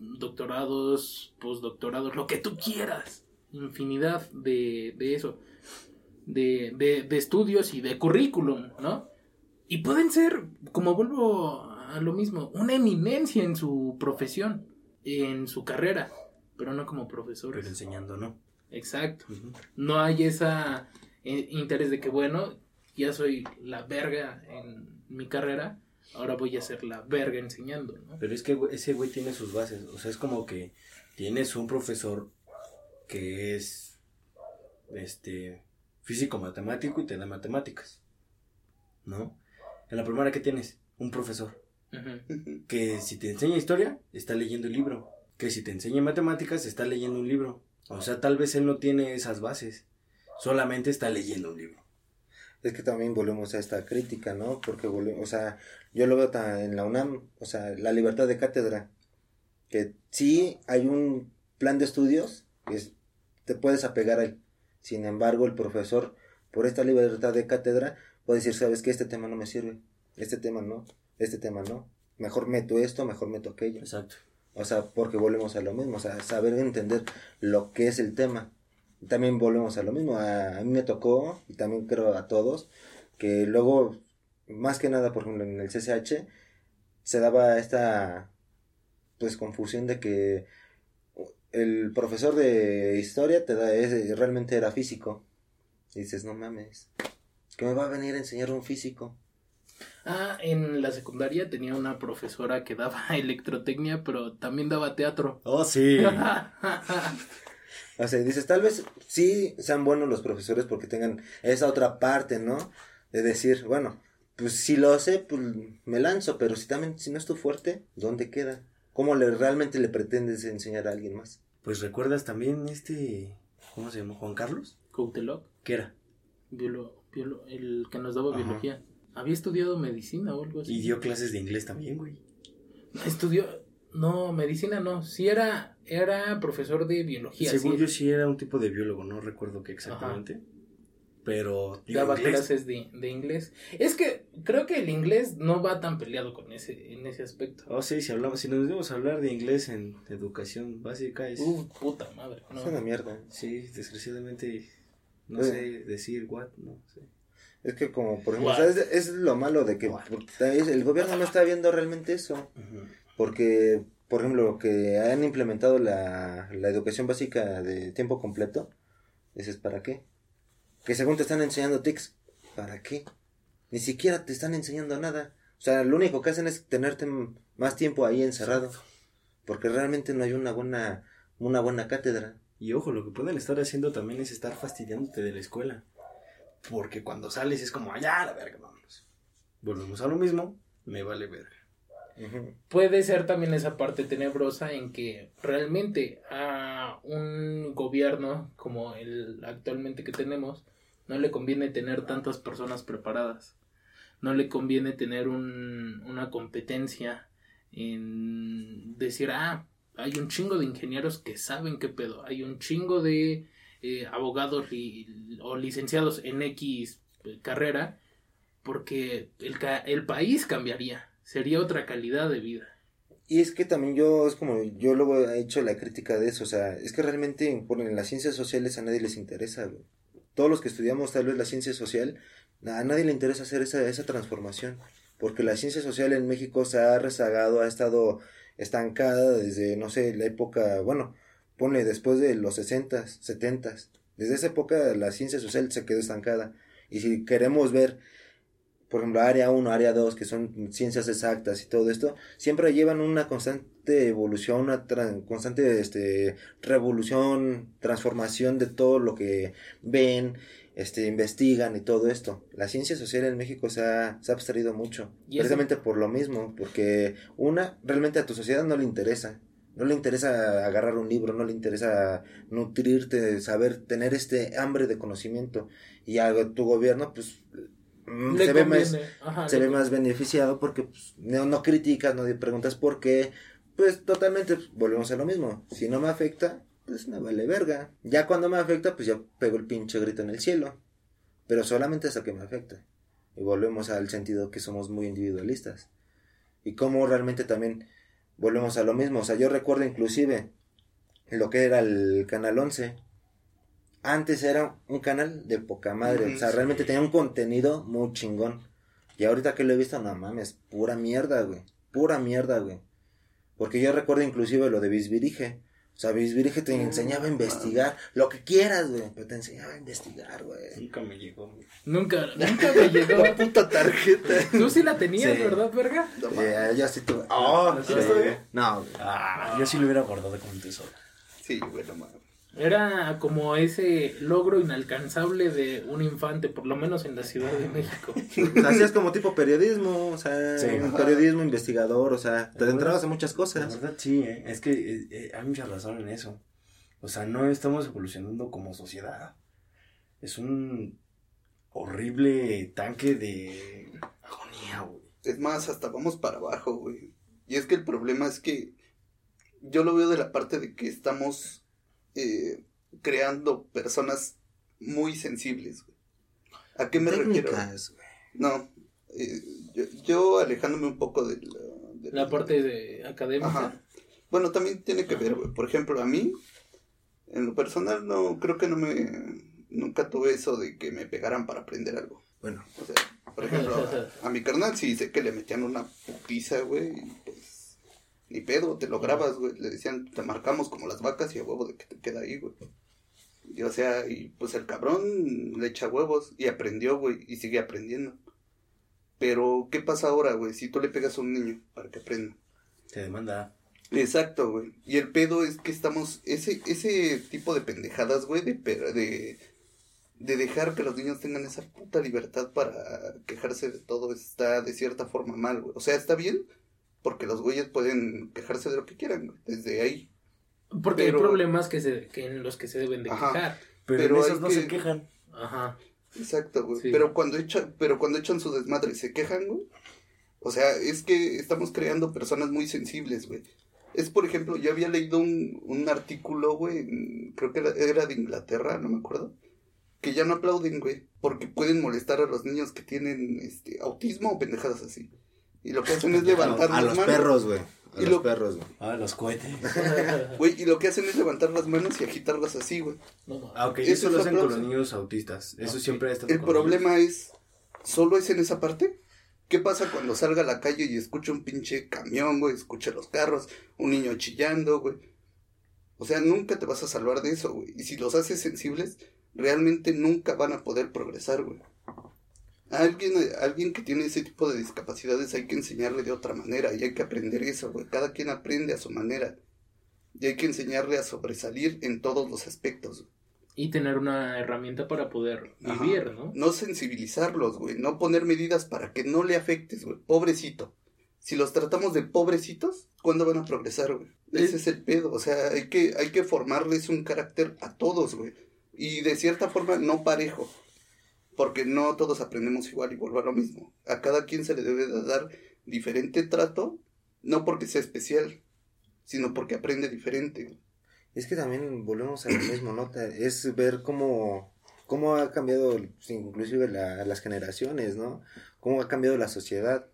doctorados, postdoctorados, lo que tú quieras. infinidad de, de eso, de, de, de estudios y de currículum, ¿no? Y pueden ser, como vuelvo a lo mismo, una eminencia en su profesión, en su carrera, pero no como profesores. Pero enseñando, ¿no? Exacto. No hay esa eh, interés de que, bueno, ya soy la verga en mi carrera, ahora voy a ser la verga enseñando, ¿no? Pero es que ese güey tiene sus bases. O sea, es como que tienes un profesor que es este físico matemático y te da matemáticas. ¿No? En la primera que tienes un profesor que si te enseña historia está leyendo el libro, que si te enseña matemáticas está leyendo un libro. O sea, tal vez él no tiene esas bases, solamente está leyendo un libro. Es que también volvemos a esta crítica, ¿no? Porque volvemos, o sea, yo lo veo en la UNAM, o sea, la libertad de cátedra, que sí hay un plan de estudios, es- te puedes apegar a él. Sin embargo, el profesor, por esta libertad de cátedra, puede decir, sabes que este tema no me sirve, este tema no, este tema no, mejor meto esto, mejor meto aquello. Exacto. O sea, porque volvemos a lo mismo, o sea, saber entender lo que es el tema. También volvemos a lo mismo, a, a mí me tocó, y también creo a todos, que luego, más que nada, por ejemplo, en el CCH, se daba esta, pues, confusión de que el profesor de historia te da, es, realmente era físico. Y dices, no mames, que me va a venir a enseñar un físico. Ah, en la secundaria tenía una profesora que daba electrotecnia, pero también daba teatro. Oh, sí. O sea, dices, tal vez sí sean buenos los profesores porque tengan esa otra parte, ¿no? De decir, bueno, pues si lo sé, pues me lanzo, pero si también, si no es tu fuerte, ¿dónde queda? ¿Cómo le, realmente le pretendes enseñar a alguien más? Pues recuerdas también este, ¿cómo se llama? Juan Carlos. Couteloc, ¿Qué era? biolo- el que nos daba Ajá. biología. Había estudiado medicina o algo así. Y dio clases de inglés también, güey. Estudió, no, medicina no, sí era, era profesor de biología. Según sí, yo sí era un tipo de biólogo, no recuerdo qué exactamente. Pero dio daba inglés. clases de, de inglés. Es que creo que el inglés no va tan peleado con ese, en ese aspecto. Oh, sí, si hablamos, si nos debemos hablar de inglés en educación básica es... Uh, puta madre, no. Es una mierda. Sí, desgraciadamente no Eh. sé decir what, no sé. Es que como, por ejemplo, What? o sea, es, es lo malo de que el gobierno no está viendo realmente eso. Porque, por ejemplo, que han implementado la, la educación básica de tiempo completo, dices, ¿para qué? Que según te están enseñando TICs, ¿para qué? Ni siquiera te están enseñando nada. O sea, lo único que hacen es tenerte más tiempo ahí encerrado. Porque realmente no hay una buena, una buena cátedra. Y ojo, lo que pueden estar haciendo también es estar fastidiándote de la escuela. Porque cuando sales es como, allá la verga, vámonos. Volvemos a lo mismo, me vale verga. Puede ser también esa parte tenebrosa en que realmente a un gobierno como el actualmente que tenemos no le conviene tener tantas personas preparadas. No le conviene tener un- una competencia en decir, ah, hay un chingo de ingenieros que saben qué pedo, hay un chingo de eh, abogados li- o licenciados en X carrera, porque el, ca- el país cambiaría, sería otra calidad de vida. Y es que también yo, es como, yo luego he hecho la crítica de eso, o sea, es que realmente, bueno, en las ciencias sociales a nadie les interesa. Todos los que estudiamos tal vez la ciencia social, a nadie le interesa hacer esa, esa transformación, porque la ciencia social en México se ha rezagado, ha estado estancada desde, no sé, la época, bueno, pone después de los 60, 70, desde esa época la ciencia social se quedó estancada, y si queremos ver, por ejemplo, área 1, área 2, que son ciencias exactas y todo esto, siempre llevan una constante evolución, una constante este, revolución, transformación de todo lo que ven, este, investigan y todo esto. La ciencia social en México se ha, se ha abstraído mucho, Y precisamente por lo mismo, porque una, realmente a tu sociedad no le interesa. No le interesa agarrar un libro, no le interesa nutrirte, saber, tener este hambre de conocimiento. Y a tu gobierno, pues, mm, Le se ve más, ajá, se ve más beneficiado porque pues, no, no criticas, no preguntas por qué. Pues totalmente pues, volvemos a lo mismo. Si no me afecta, pues me vale verga. Ya cuando me afecta, pues ya pego el pinche grito en el cielo. Pero solamente hasta que me afecta. Y volvemos al sentido que somos muy individualistas. Y cómo realmente también volvemos a lo mismo. O sea, yo recuerdo inclusive lo que era el Canal 11. antes era un canal de poca madre. O sea, realmente tenía un contenido muy chingón. Y ahorita que lo he visto, no mames, pura mierda, güey. Pura mierda, güey. Porque yo recuerdo inclusive lo de Bisbirige. O sea, Bisbirige te Mm, enseñaba a investigar lo que quieras, güey. Pero te enseñaba a investigar, güey. Nunca me llegó. güey. Nunca, nunca me llegó. La puta tarjeta. Tú sí la tenías, Sí. ¿verdad, verga? No mames. Eh, yo sí tuve. Oh, ¿Lo sí. tienes todavía? No, güey. Ah, yo sí lo hubiera guardado como un tesoro. Sí, güey, no mames. Era como ese logro inalcanzable de un infante, por lo menos en la Ciudad de México. O sea, hacías como tipo periodismo, o sea, Sí. un periodismo investigador, o sea, te adentrabas en muchas La cosas. verdad sí, ¿eh? es que eh, eh, hay mucha razón en eso. O sea, no estamos evolucionando como sociedad. Es un horrible tanque de agonía, güey. Es más, hasta vamos para abajo, güey. Y es que el problema es que yo lo veo de la parte de que estamos eh, creando personas muy sensibles, güey. ¿A qué me refiero? Güey. No, eh, yo, yo alejándome un poco de la, de La parte de académica. Ajá. Bueno, también tiene que ver, güey. Por ejemplo, a mí, en lo personal, no, creo que no me, nunca tuve eso de que me pegaran para aprender algo. Bueno, O sea, por ejemplo, a, a mi carnal sí sé que le metían una putiza, güey, y pues, ni pedo, te lo grabas, güey. Le decían, te marcamos como las vacas y a huevo de que te queda ahí, güey. Y o sea, y pues el cabrón le echa huevos y aprendió, güey, y sigue aprendiendo. Pero, ¿qué pasa ahora, güey? Si tú le pegas a un niño para que aprenda. Te demanda. Exacto, güey. Y el pedo es que estamos, ese, ese tipo de pendejadas, güey, de, de, de dejar que los niños tengan esa puta libertad para quejarse de todo, está de cierta forma mal, güey. O sea, está bien, porque los güeyes pueden quejarse de lo que quieran, güey, desde ahí. Porque Pero- hay problemas que se, que en los que se deben de Ajá. quejar. Pero, Pero en hay esos no que- se quejan. Ajá. Exacto, güey. Sí. Pero cuando echan, pero cuando echan su desmadre, se quejan, güey. O sea, es que estamos creando personas muy sensibles, güey. Es, por ejemplo, yo había leído un, un artículo, güey, en- creo que era, era de Inglaterra, no me acuerdo, que ya no aplauden, güey, porque pueden molestar a los niños que tienen este autismo o pendejadas así. Y lo que hacen es levantar a, a las los manos. perros, güey. A Y los lo- perros, güey. Ah, los cohetes. Güey, y lo que hacen es levantar las manos y agitarlas así, güey. No. Ah, ok, Eso eso lo hacen con los niños autistas. Eso siempre estado El con los problema es, ¿solo es en esa parte? ¿Qué pasa cuando salga a la calle y escucha un pinche camión, güey? Escucha los carros, un niño chillando, güey. O sea, nunca te vas a salvar de eso, güey. Y si los haces sensibles, realmente nunca van a poder progresar, güey. A alguien, a alguien que tiene ese tipo de discapacidades hay que enseñarle de otra manera y hay que aprender eso, güey. Cada quien aprende a su manera. Y hay que enseñarle a sobresalir en todos los aspectos. güey. Y tener una herramienta para poder Ajá. vivir, ¿no? No sensibilizarlos, güey. No poner medidas para que no le afectes, güey. Pobrecito. Si los tratamos de pobrecitos, ¿cuándo van a progresar, güey? Ese es el pedo. O sea, hay que, hay que formarles un carácter a todos, güey. Y de cierta forma, no parejo. Porque no todos aprendemos igual y vuelvo a lo mismo. A cada quien se le debe de dar diferente trato, no porque sea especial, sino porque aprende diferente. Es que también volvemos a lo mismo, ¿no? Es ver cómo, cómo ha cambiado inclusive la- las generaciones, ¿no? Cómo ha cambiado la sociedad.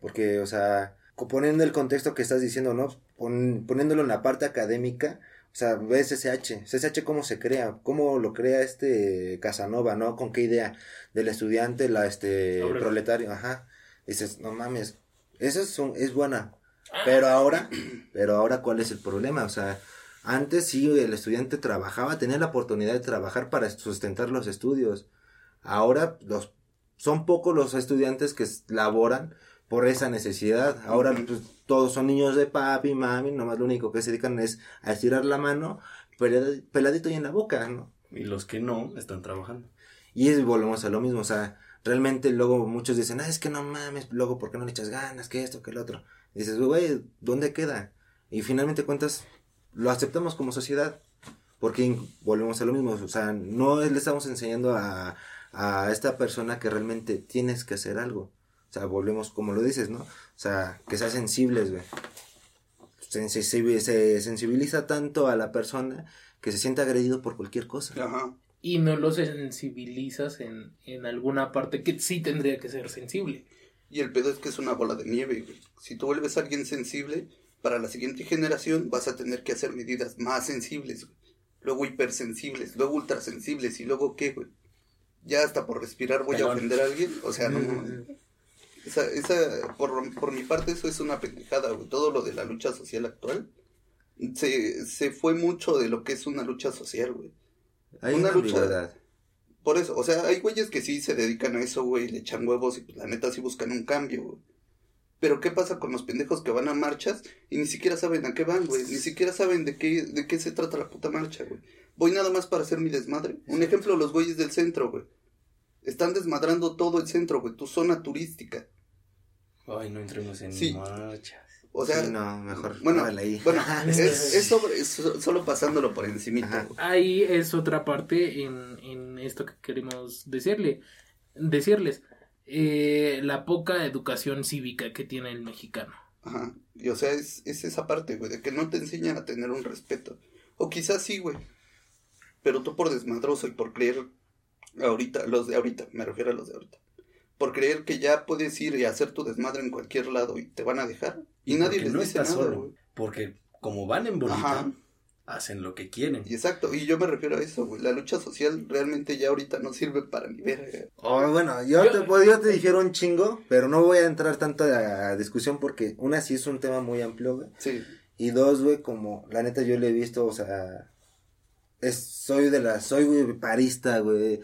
Porque, o sea, poniendo el contexto que estás diciendo, ¿no? Pon- poniéndolo en la parte académica, o sea, ves CSH, CSH cómo se crea, cómo lo crea este Casanova, ¿no? Con qué idea del estudiante, la este Obrero. proletario, ajá. Dices, no mames, eso es, es buena. Pero ahora, pero ahora, ¿cuál es el problema? O sea, antes sí el estudiante trabajaba, tenía la oportunidad de trabajar para sustentar los estudios. Ahora los son pocos los estudiantes que laboran por esa necesidad. Ahora pues, todos son niños de papi, mami, nomás lo único que se dedican es a estirar la mano, pelad- peladito y en la boca, ¿no? Y los que no están trabajando. Y es, volvemos a lo mismo, o sea, realmente luego muchos dicen, ah, es que no mames, luego, ¿por qué no le echas ganas? Que esto, que el otro. Y dices, güey, ¿dónde queda? Y finalmente cuentas, lo aceptamos como sociedad, porque volvemos a lo mismo, o sea, no le estamos enseñando a, a esta persona que realmente tienes que hacer algo. O sea, volvemos como lo dices, ¿no? O sea, que sean sensibles, güey. Se, se sensibiliza tanto a la persona que se siente agredido por cualquier cosa. Ajá. Y no lo sensibilizas en, en alguna parte que sí tendría que ser sensible. Y el pedo es que es una bola de nieve, güey. Si tú vuelves a alguien sensible, para la siguiente generación vas a tener que hacer medidas más sensibles, güey. luego hipersensibles, luego ultrasensibles y luego qué, güey. Ya hasta por respirar voy a ofender a alguien, o sea, no mames. Esa, esa, por, por mi parte, eso es una pendejada, güey. Todo lo de la lucha social actual se, se fue mucho de lo que es una lucha social, güey. Hay Una una, lucha- ambigüedad. Por eso, o sea, hay güeyes que sí se dedican a eso, güey, le echan huevos y pues la neta sí buscan un cambio, güey. Pero ¿qué pasa con los pendejos que van a marchas y ni siquiera saben a qué van, güey? Ni siquiera saben de qué, de qué se trata la puta marcha, güey. Voy nada más para hacer mi desmadre. Un ejemplo, los güeyes del centro, güey. Están desmadrando todo el centro, güey, tu zona turística. Ay, no entremos en Sí. marchas. O sea, Sí, no, mejor. bueno, órale ahí. bueno, es, es sobre, es solo pasándolo por encimita. Ahí es otra parte en, en esto que queremos decirle, decirles. Eh, la poca educación cívica que tiene el mexicano. Ajá. Y o sea, es, es esa parte, güey, de que no te enseñan a tener un respeto. O quizás sí, güey. Pero tú por desmadroso y por creer ahorita, los de ahorita, me refiero a los de ahorita. Por creer que ya puedes ir y hacer tu desmadre en cualquier lado y te van a dejar. Y, nadie les no dice está nada, solo. güey. Porque como van en bolita, Ajá. hacen lo que quieren. Y exacto, y yo me refiero a eso, güey. La lucha social realmente ya ahorita no sirve para ni verga. Oh, bueno, yo, Yo- te, pues, yo te dijeron un chingo, pero no voy a entrar tanto a discusión porque una sí es un tema muy amplio, güey. Sí. Y dos, güey, como la neta yo le he visto, o sea, es, soy de la, soy güey, parista, güey.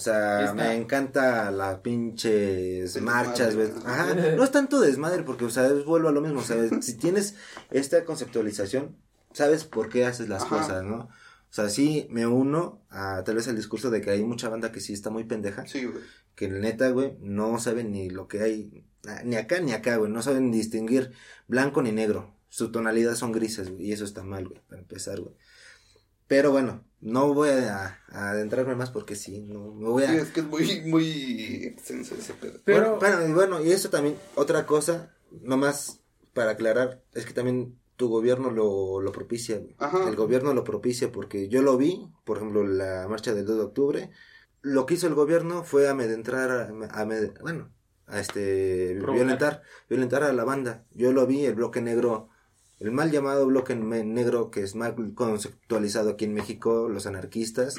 O sea, me encanta las pinches marchas. Ajá, no es tanto desmadre porque, o sea, vuelvo a lo mismo, o sea, si tienes esta conceptualización, sabes por qué haces las Ajá. cosas, ¿no? O sea, sí me uno a tal vez al discurso de que hay mucha banda que sí está muy pendeja Sí, güey. que neta, güey, no saben ni lo que hay, ah, ni acá ni acá, güey, no saben distinguir blanco ni negro. Su tonalidad son grises, güey, y eso está mal, güey, para empezar, güey. Pero bueno, no voy a, a adentrarme más porque sí, no, me voy a... Sí, es que es muy, muy extenso ese pedo. Pero- Bueno, bueno, y bueno, y eso también, otra cosa, nomás para aclarar, es que también tu gobierno lo, lo propicia. Ajá. El gobierno lo propicia porque yo lo vi, por ejemplo, la marcha del 2 de octubre. Lo que hizo el gobierno fue amedrentar, a, amed- bueno, a este, Provocar. violentar, violentar a la banda. Yo lo vi, el bloque negro, el mal llamado bloque negro que es mal conceptualizado aquí en México, los anarquistas,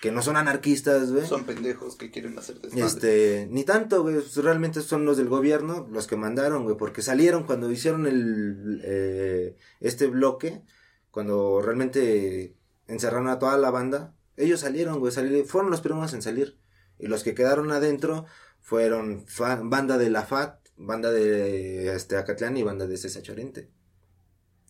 que no son anarquistas, güey. Son pendejos que quieren hacer desmadre. Este, ni tanto, güey, pues, realmente son los del gobierno los que mandaron, güey, porque salieron cuando hicieron el, eh, este bloque, cuando realmente encerraron a toda la banda, ellos salieron, güey, salieron, fueron los primeros en salir, y los que quedaron adentro fueron banda de la FAT, banda de este Acatlán y banda de César Chorente.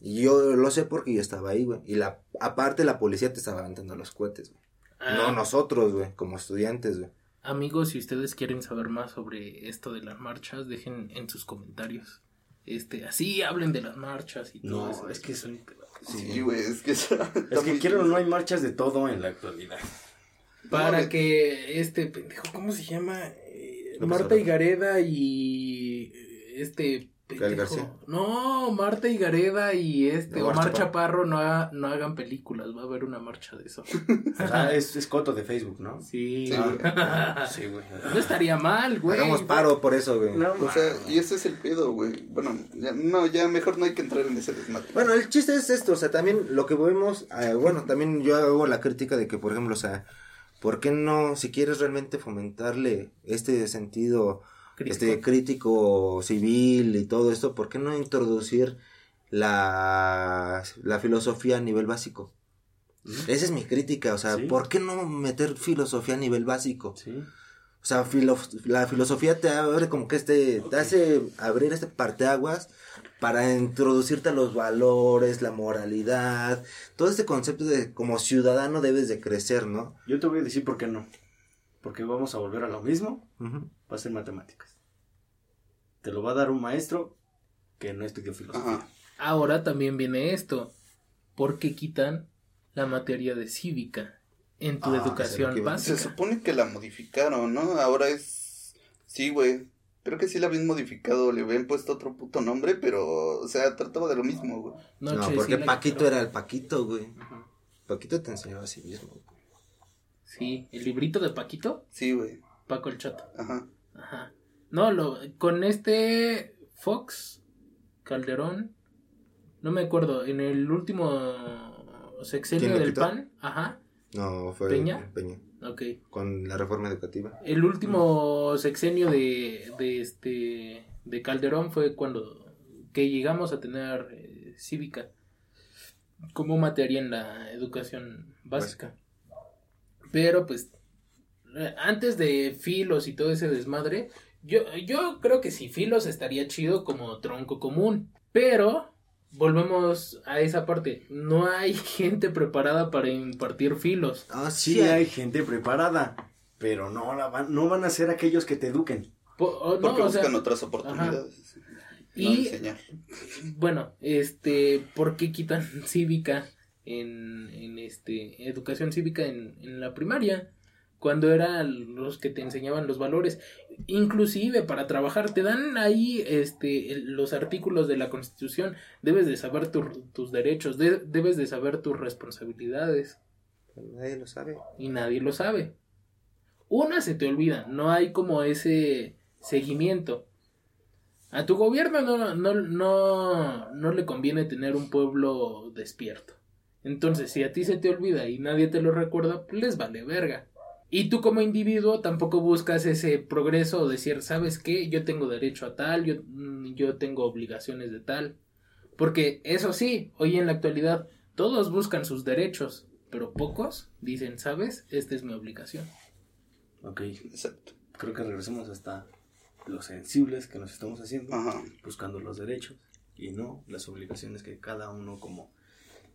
Y yo lo sé porque yo estaba ahí, güey, y la, aparte la policía te estaba levantando los cohetes, güey. No Ah, nosotros, güey, como estudiantes, güey. Amigos, si ustedes quieren saber más sobre esto de las marchas, dejen en sus comentarios. Este, así hablen de las marchas y todo No, eso. es que son... Sí, güey, es que Es que muy- quieren o no hay marchas de todo en la actualidad. Para No, que este pendejo, ¿cómo se llama? Eh, Marta. Higareda y este Gael pendejo. García. No, Marta Higareda y este Omar Omar Chaparro. Chaparro no, ha- no hagan películas, va a haber una marcha de eso. Ah, es, es coto de Facebook, ¿no? Sí. Sí, Ah, sí, güey. No estaría mal, güey. Hagamos paro por eso, güey. No, O sea, y ese es el pedo, güey. Bueno, ya, no, ya mejor no hay que entrar en ese desmadre. Bueno, el chiste es esto, o sea, también lo que vemos, eh, bueno, también yo hago la crítica de que, por ejemplo, o sea, ¿por qué no, si quieres realmente fomentarle este sentido Crítico. este crítico civil y todo esto, ¿por qué no introducir la, la filosofía a nivel básico? Esa es mi crítica, o sea, Sí. ¿por qué no meter filosofía a nivel básico? Sí. O sea, filo- la filosofía te abre como que este, te hace abrir este parteaguas para introducirte a los valores, la moralidad, todo este concepto de como ciudadano debes de crecer, ¿no? Yo te voy a decir por qué no. Porque vamos a volver a lo mismo. Va a ser matemáticas. Te lo va a dar un maestro que no estudió filosofía. Ajá. Ahora también viene esto. ¿Por qué quitan la materia de cívica en tu Ah, educación. Se básica? supone que la modificaron, ¿no? Ahora es... Sí, güey. Creo que sí la habían modificado, le habían puesto otro puto nombre, pero, o sea, trataba de lo mismo, güey. No, Noche, porque sí, Paquito quitaron. era el Paquito, güey. Paquito te enseñaba a sí mismo. Sí, el librito de Paquito, Sí, güey. Paco el Chato. Ajá. Ajá. No, lo, con este Fox, Calderón, no me acuerdo, en el último sexenio ¿Quién lo del quitó? PAN, ajá, No, fue ¿Peña? Peña. ok. Con la reforma educativa. El último sexenio de, de este de Calderón fue cuando que llegamos a tener eh, cívica como materia en la educación básica. Pero pues antes de filos y todo ese desmadre, yo, yo creo que si filos estaría chido como tronco común. Pero volvemos a esa parte. No hay gente preparada para impartir filos. Ah, sí, hay gente preparada, pero no la van, no van a ser aquellos que te eduquen. Po- o- no, Porque o sea, buscan otras oportunidades. Y- No. Bueno, este, ¿por qué quitan cívica en, en este, educación cívica en, en la primaria? Cuando eran los que te enseñaban los valores. Inclusive para trabajar te dan ahí este, los artículos de la Constitución. Debes de saber tu- tus derechos, de- debes de saber tus responsabilidades. Pero Nadie lo sabe. Y nadie lo sabe. Una se te olvida, no hay como ese seguimiento. A tu gobierno no, no, no, no le conviene tener un pueblo despierto. Entonces, si a ti se te olvida y nadie te lo recuerda, pues les vale verga. Y tú como individuo tampoco buscas ese progreso o decir, ¿sabes qué? Yo tengo derecho a tal, yo, mm, yo tengo obligaciones de tal. Porque eso sí, hoy en la actualidad todos buscan sus derechos, pero pocos dicen, ¿sabes? Esta es mi obligación. Ok, Exacto. creo que regresemos hasta los sensibles que nos estamos haciendo, Ajá. buscando los derechos y no las obligaciones que cada uno como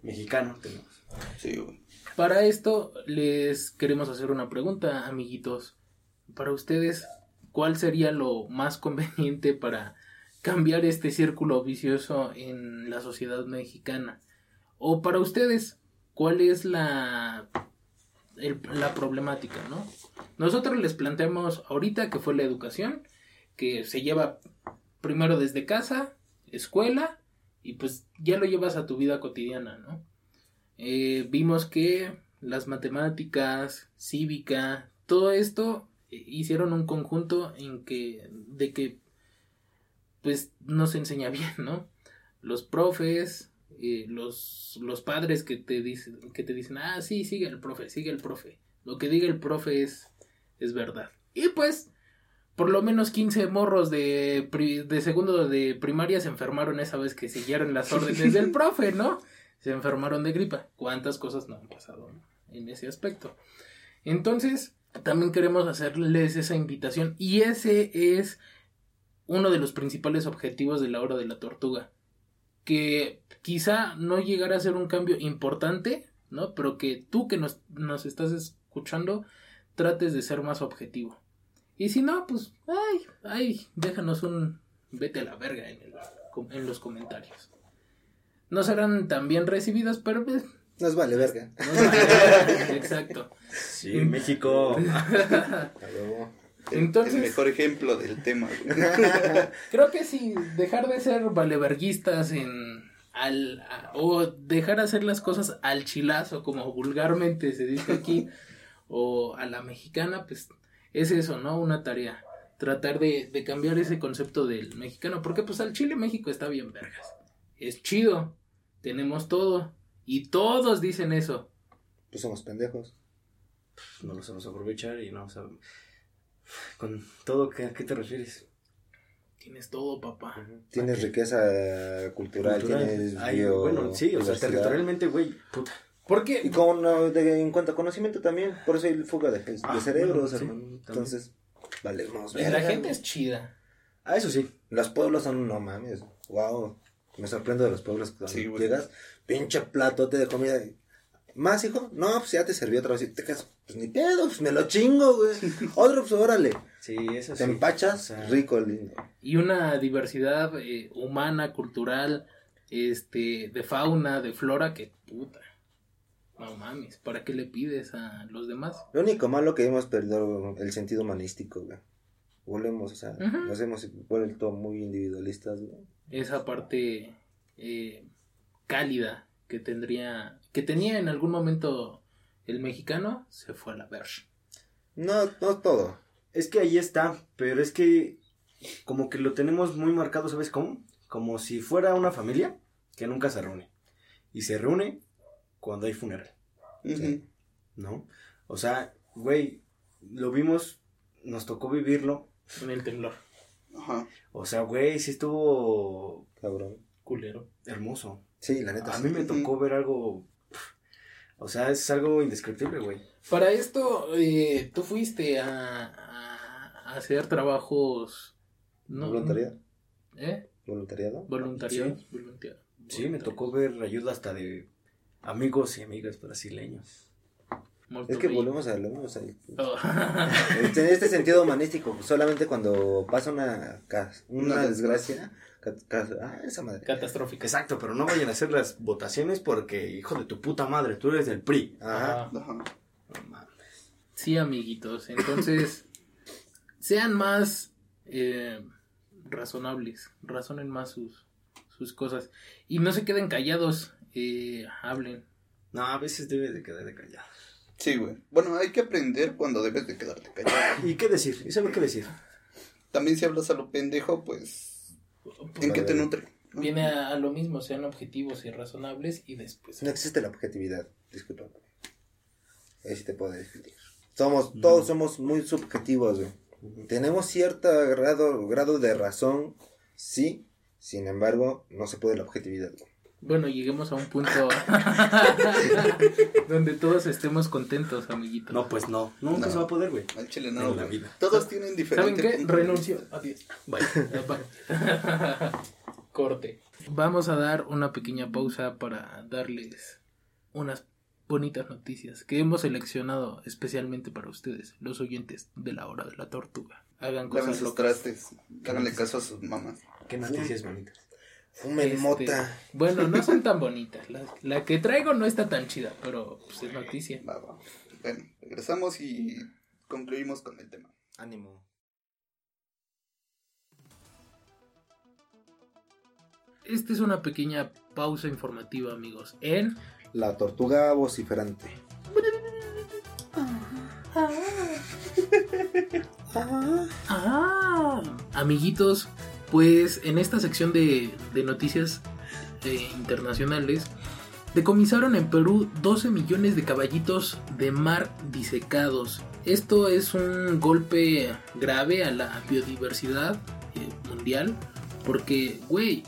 mexicano tenemos. Sí, güey. Para esto les queremos hacer una pregunta, amiguitos. Para ustedes, ¿cuál sería lo más conveniente para cambiar este círculo vicioso en la sociedad mexicana? O para ustedes, ¿cuál es la, el- la problemática, no? Nosotros les planteamos ahorita que fue la educación, que se lleva primero desde casa, escuela, y pues ya lo llevas a tu vida cotidiana, ¿no? Eh, vimos que las matemáticas, cívica, todo esto eh, hicieron un conjunto en que de que pues nos enseña bien, ¿no? Los profes, eh, los, los padres que te dicen que te dicen, "Ah, sí, sigue el profe, sigue el profe." Lo que diga el profe es es verdad. Y pues por lo menos 15 morros de, pri- de segundo de primaria se enfermaron esa vez que siguieron las órdenes del profe, ¿no? Se enfermaron de gripa. ¿Cuántas cosas no han pasado en ese aspecto? Entonces, también queremos hacerles esa invitación y ese es uno de los principales objetivos de la hora de la tortuga. Que quizá no llegara a ser un cambio importante, ¿no? Pero que tú que nos, nos estás escuchando trates de ser más objetivo. Y si no, pues, ay, ay, déjanos un vete a la verga en, el- en los comentarios. No serán tan bien recibidas, pero pues, Nos vale verga. no sé. Exacto. Sí, México. Entonces- El mejor ejemplo del tema. Creo que sí, dejar de ser valeverguistas en al a- o dejar hacer las cosas al chilazo, como vulgarmente se dice aquí, o a la mexicana, pues es eso, ¿no? Una tarea. Tratar de, de cambiar ese concepto del mexicano, porque pues al Chile México está bien vergas. Es chido, tenemos todo, y todos dicen eso. Pues somos pendejos. no lo sabemos aprovechar y no sabemos. Con todo, ¿qué, ¿a qué te refieres? Tienes todo, papá. Tienes riqueza cultural, Cultural. tienes Ay, bio- bueno, sí, o sea, territorialmente, güey, puta. Y Porque con, no, de- en cuanto a conocimiento también, por eso hay fuga de, de Ah, cerebros, bueno, sí, hermano. Entonces, valemos la verga. gente es chida. Ah, eso sí. Los pueblos son, no mames, wow. Me sorprendo de los pueblos cuando Sí, güey. llegas, pinche platote de comida. y, ¿Más, hijo? No, pues ya te serví otra vez. Y te quedas, pues ni pedo, pues me lo chingo, güey. Otro, pues órale. Sí, eso Te sí. empachas, O sea, rico, lindo. y una diversidad eh, humana, cultural, este, de fauna, de flora, que puta. No mames, ¿para qué le pides a los demás? Lo único malo que hemos perdido el sentido humanístico, güey. Volvemos, o sea, Ujú. nos hemos vuelto muy individualistas, güey. Esa parte eh, cálida que tendría, que tenía en algún momento el mexicano, se fue a la verga. No, no todo. Es que ahí está, pero es que como que lo tenemos muy marcado, ¿sabes cómo? Como si fuera una familia que nunca se reúne. Y se reúne cuando hay funeral, Ujú. ¿no? O sea, güey, lo vimos, nos tocó vivirlo. En el temblor. Ajá. O sea, güey, sí estuvo Cabrón. Culero. hermoso. Sí, la neta. A sí. mí me tocó ver algo. O sea, es algo indescriptible, güey. Para esto, eh, tú fuiste a, a- hacer trabajos. ¿no? ¿Voluntariado? ¿Eh? ¿Voluntariado? Voluntariado. voluntariado. Sí, me tocó ver ayuda hasta de amigos y amigas brasileños. Es que bello. volvemos a lo mismo. Oh. en este sentido humanístico, solamente cuando pasa una, una desgracia. ca- ca- ah, esa madre. Catastrófica. Exacto, pero no vayan a hacer las votaciones porque, hijo de tu puta madre, tú eres del PRI. Ajá. Ajá. Ajá. No mames. Sí, amiguitos. Entonces, sean más eh, razonables. Razonen más sus, sus cosas. Y no se queden callados. Eh, hablen. No, a veces debes de quedar de callado. Sí, güey. Bueno, hay que aprender cuando debes de quedarte callado. ¿Y qué decir? ¿Y saber qué decir? También si hablas a lo pendejo, pues... ¿En qué te nutre? Viene a, a lo mismo. Sean objetivos y razonables. Y después. No existe la objetividad, disculpa. Ahí sí te puedo discutir. Somos, todos somos muy subjetivos, güey. Tenemos cierto grado, grado de razón, sí. Sin embargo, no se puede la objetividad, güey. Bueno, lleguemos a un punto donde todos estemos contentos, amiguitos. No, pues no. Nunca No. se va a poder, güey. Al chile En no, la vida. Todos tienen ¿Saben diferente qué? Renuncio. Adiós. Bye. Corte. Vamos a dar una pequeña pausa para darles unas bonitas noticias que hemos seleccionado especialmente para ustedes, los oyentes de la hora de la tortuga. Hagan cosas sus locas. trastes. Háganle caso a sus mamás. Qué noticias bonitas. Fumen Este, mota. Bueno, no son tan bonitas. La, la que traigo no está tan chida, pero pues, es noticia. Va, va. Bueno, regresamos y concluimos con el tema. Ánimo. Esta es una pequeña pausa informativa, amigos. En La tortuga vociferante. Ah, amiguitos, pues en esta sección de, noticias eh, internacionales, decomisaron en Perú 12 millones de caballitos de mar disecados. Esto es un golpe grave a la biodiversidad eh, mundial, porque, güey,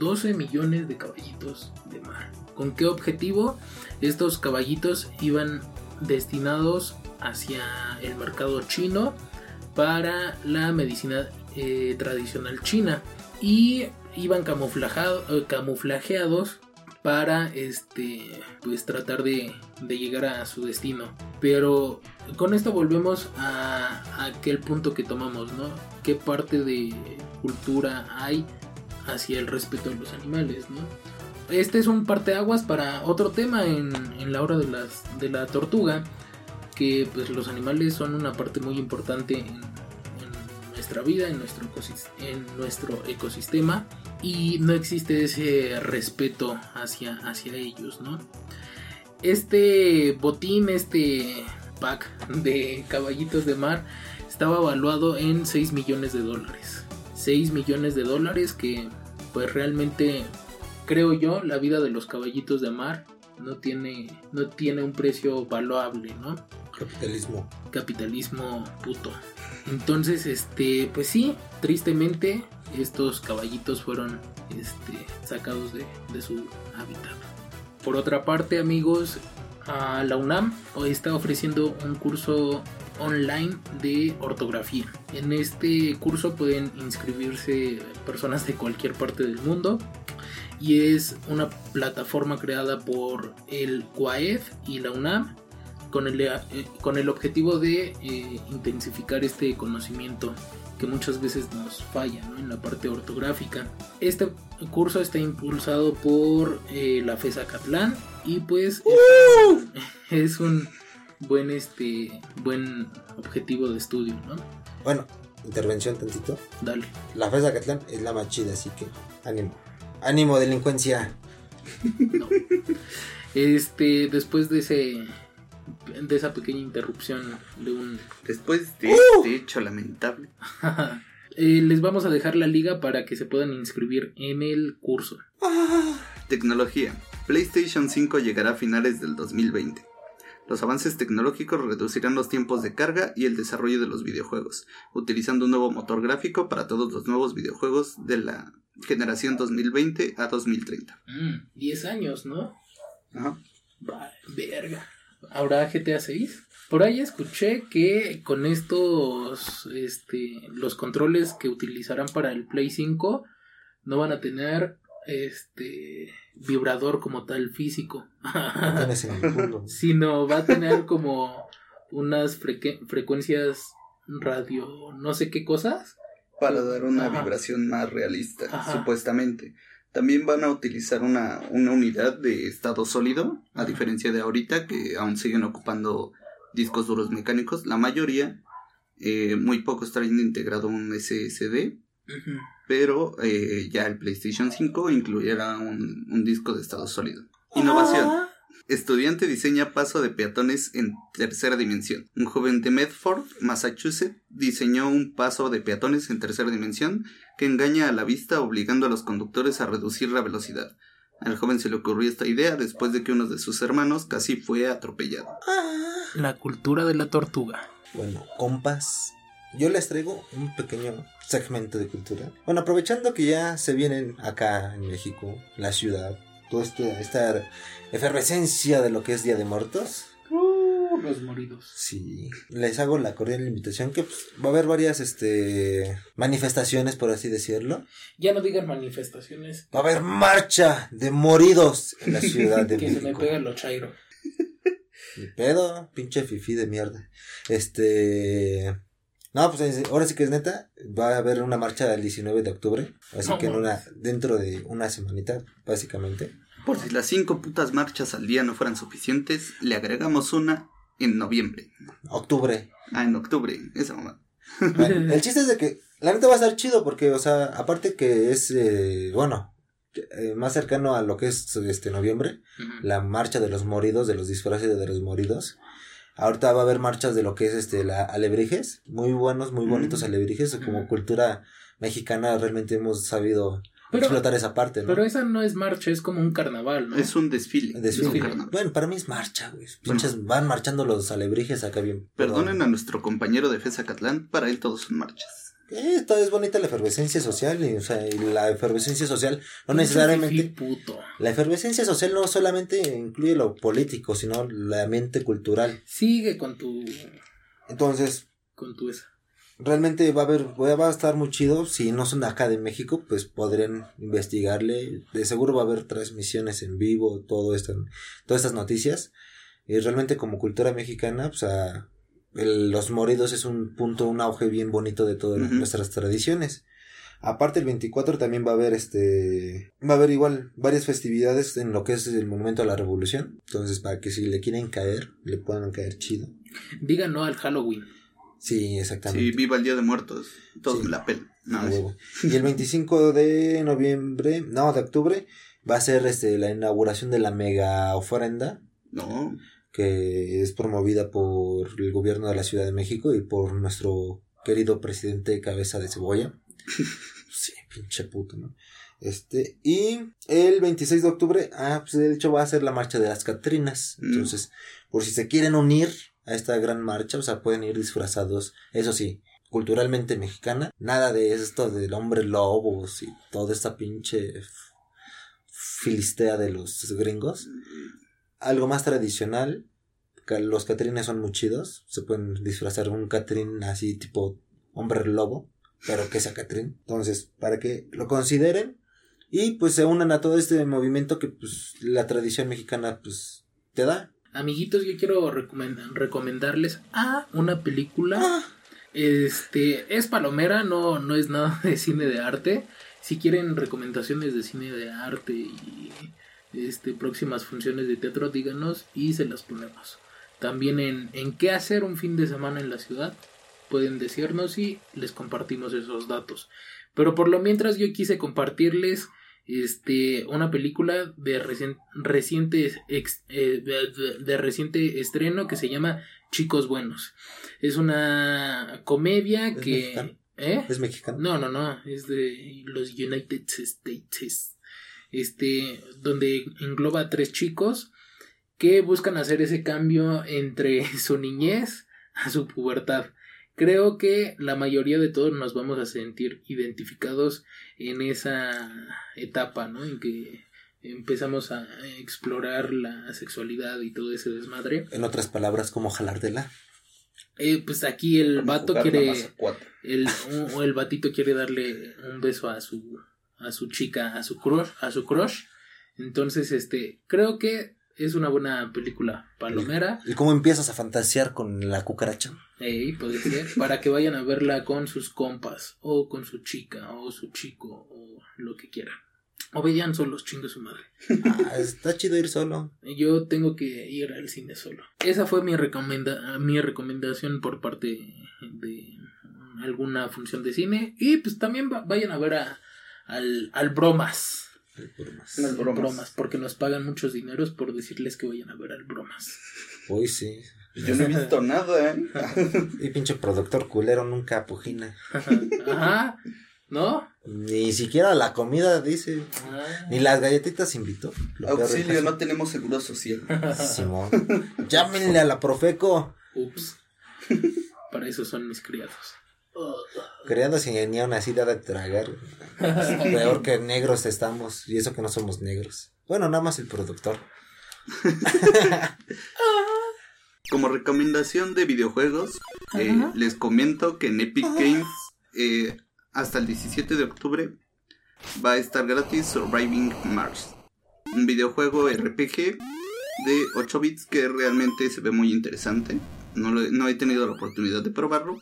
12 millones de caballitos de mar. ¿Con qué objetivo? Estos caballitos iban destinados hacia el mercado chino para la medicina eh, tradicional china. Y iban eh, camuflajeados para este pues tratar de, de llegar a su destino. Pero con esto volvemos a, aquel punto que tomamos no qué parte de cultura hay hacia el respeto de los animales no este es un parteaguas para otro tema en, en la hora de las de la tortuga que pues los animales son una parte muy importante nuestra vida, en nuestro, ecosistema y no existe ese respeto hacia, ellos, ¿no? Este botín, este pack de caballitos de mar estaba evaluado en 6 millones de dólares. 6 millones de dólares que pues realmente creo yo la vida de los caballitos de mar no tiene no tiene un precio valuable, ¿no? Capitalismo. capitalismo puto. Entonces, este, pues sí, tristemente estos caballitos fueron este, sacados de, de su hábitat. Por otra parte, amigos, a la UNAM hoy está ofreciendo un curso online de ortografía. En este curso pueden inscribirse personas de cualquier parte del mundo y es una plataforma creada por el CUAEF y la UNAM con el, eh, con el objetivo de eh, intensificar este conocimiento que muchas veces nos falla ¿no? en la parte ortográfica. Este curso está impulsado por eh, la FESA Catlán y pues es, es un buen este buen objetivo de estudio, ¿no? Bueno, intervención tantito. Dale. La FESA Catlán es la más chida, así que ánimo. Ánimo, delincuencia. Este después de ese de esa pequeña interrupción de un Después de este hecho lamentable, Eh, les vamos a dejar la liga para que se puedan inscribir en el curso. tecnología. PlayStation 5 llegará a finales del 2020. Los avances tecnológicos reducirán los tiempos de carga y el desarrollo de los videojuegos, utilizando un nuevo motor gráfico para todos los nuevos videojuegos de la generación 2020 a 2030. Mm, 10 años, ¿no? Ajá. Va, verga. ¿Habrá GTA 6? Por ahí escuché que con estos, este, los controles que utilizarán para el Play 5 no van a tener, este, vibrador como tal físico. No tienes en el mundo. sino va a tener como unas frecuencias radio, no sé qué cosas. Para dar una Ajá. vibración más realista, Ajá. supuestamente. También van a utilizar una, una unidad de estado sólido, a Ajá. diferencia de ahorita que aún siguen ocupando discos duros mecánicos. La mayoría, eh, muy pocos traen integrado un SSD, pero eh, ya el PlayStation 5 incluirá un, un disco de estado sólido. Innovación. Estudiante diseña paso de peatones en tercera dimensión. Un joven de Medford, Massachusetts, diseñó un paso de peatones en tercera dimensión que engaña a la vista obligando a los conductores a reducir la velocidad. Al joven se le ocurrió esta idea después de que uno de sus hermanos casi fue atropellado. La cultura de la tortuga. Bueno, compas, yo les traigo un pequeño segmento de cultura. Bueno, aprovechando que ya se vienen acá en México, la ciudad, toda esta efervescencia de lo que es Día de Muertos. Uh, los moridos. Sí, les hago la cordial invitación que pues, va a haber varias este manifestaciones, por así decirlo. Ya no digan manifestaciones. Va a haber marcha de moridos en la ciudad de que se me México. pega lo chairo. Ni pedo, pinche fifí de mierda. Este. No, pues es- ahora sí que es neta. Va a haber una marcha el 19 de octubre. Así No que en una, dentro de una semanita, básicamente. Por si las cinco putas marchas al día no fueran suficientes, le agregamos una en noviembre. Octubre. Ah, en octubre, esa mamá. Bueno, el chiste es de que la neta va a estar chido porque, o sea, aparte que es, eh, bueno, eh, más cercano a lo que es este noviembre, Ujú. la marcha de los moridos, de los disfraces de los moridos. Ahorita va a haber marchas de lo que es este la alebrijes, muy buenos, muy bonitos Mm. alebrijes, como Mm. cultura mexicana realmente hemos sabido Pero- explotar esa parte, ¿no? Pero esa no es marcha, es como un carnaval, ¿no? Es un desfile. Desfile. es un carnaval. Bueno, para mí es marcha, güey. Pinches van marchando los alebrijes acá bien. Perdonen a nuestro compañero de Fesa Catlán, para él todos son marchas. Eh, Esta es bonita la efervescencia social, y, o sea, y la efervescencia social no necesariamente... puto. La efervescencia social no solamente incluye lo político, sino la mente cultural. Sigue con tu. Entonces, con tu esa. realmente va a haber, va a estar muy chido. Si no son de acá de México, pues podrían investigarle. De seguro va a haber transmisiones en vivo, todo esto, todas estas noticias. Y realmente como cultura mexicana, pues a- el- los moridos es un punto, un auge bien bonito de todas nuestras tradiciones. Aparte el 24 también va a haber este va a haber igual varias festividades en lo que es el monumento a la revolución. Entonces, para que si le quieren caer, le puedan caer chido. Diga no al Halloween. Sí, exactamente. Sí, viva el Día de Muertos. Todos Sí. la. No, huevo. Y el 25 de noviembre, no, de octubre, va a ser este la inauguración de la mega ofrenda no. Que es promovida por el gobierno de la Ciudad de México y por nuestro querido presidente Cabeza de Cebolla. sí, pinche puto, ¿no? Este, y el 26 de octubre, ah, pues de hecho va a ser la marcha de las Catrinas. Mm. Entonces, por si se quieren unir a esta gran marcha, o sea, pueden ir disfrazados, eso sí, culturalmente mexicana, nada de esto del hombre lobos y toda esta pinche filistea de los gringos. Algo más tradicional, los Catrines son muy chidos, se pueden disfrazar un Catrín así tipo hombre lobo, pero que sea Catrín. Entonces, para que lo consideren y pues se unan a todo este movimiento que pues la tradición mexicana pues te da. Amiguitos, yo quiero recomend- recomendarles a una película. Ah. Este, es palomera, no, no es nada de cine de arte. Si quieren recomendaciones de cine de arte y este, próximas funciones de teatro, díganos y se las ponemos. También en, en qué hacer un fin de semana en la ciudad, pueden decirnos y les compartimos esos datos. Pero por lo mientras yo quise compartirles este una película de recien- reciente ex- eh, de, de reciente estreno que se llama Chicos Buenos. Es una comedia ¿Es que mexicano? ¿eh? Es mexicano. No, no, no, es de los United States. Este, donde engloba a tres chicos que buscan hacer ese cambio entre su niñez a su pubertad. Creo que la mayoría de todos nos vamos a sentir identificados en esa etapa, ¿no? En que empezamos a explorar la sexualidad y todo ese desmadre. En otras palabras, como jalártela. Eh, pues aquí el vato quiere el, o el batito quiere darle un beso a su a su chica, a su crush, a su crush. Entonces, este, creo que es una buena película palomera. ¿Y cómo empiezas a fantasear con la cucaracha? Ey, puede ser, para que vayan a verla con sus compas, o con su chica, o su chico, o lo que quieran. O vean solos, chingue su madre. Ah, está chido ir solo. Yo tengo que ir al cine solo. Esa fue mi, recomenda mi recomendación por parte de alguna función de cine. Y pues también va- vayan a ver a, al, al Bromas. Por más. Las bromas. Bromas, porque nos pagan muchos dineros por decirles que vayan a ver al Bromas. Uy, sí. Yo no he visto nada, ¿eh? Y pinche productor culero nunca pujina. Ajá, ¿no? Ni siquiera la comida dice. Ah. Ni las galletitas invitó. Auxilio, no tenemos seguro social. Simón. Llámenle a la Profeco. Ups. Para eso son mis criados. Creando sin ni aún así da de tragar. Peor que negros estamos. Y eso que no somos negros. Bueno, nada más el productor. Como recomendación de videojuegos, eh, les comento que en Epic Games eh, hasta el 17 de octubre va a estar gratis Surviving Mars, un videojuego RPG de 8 bits que realmente se ve muy interesante. No, lo no he tenido la oportunidad de probarlo,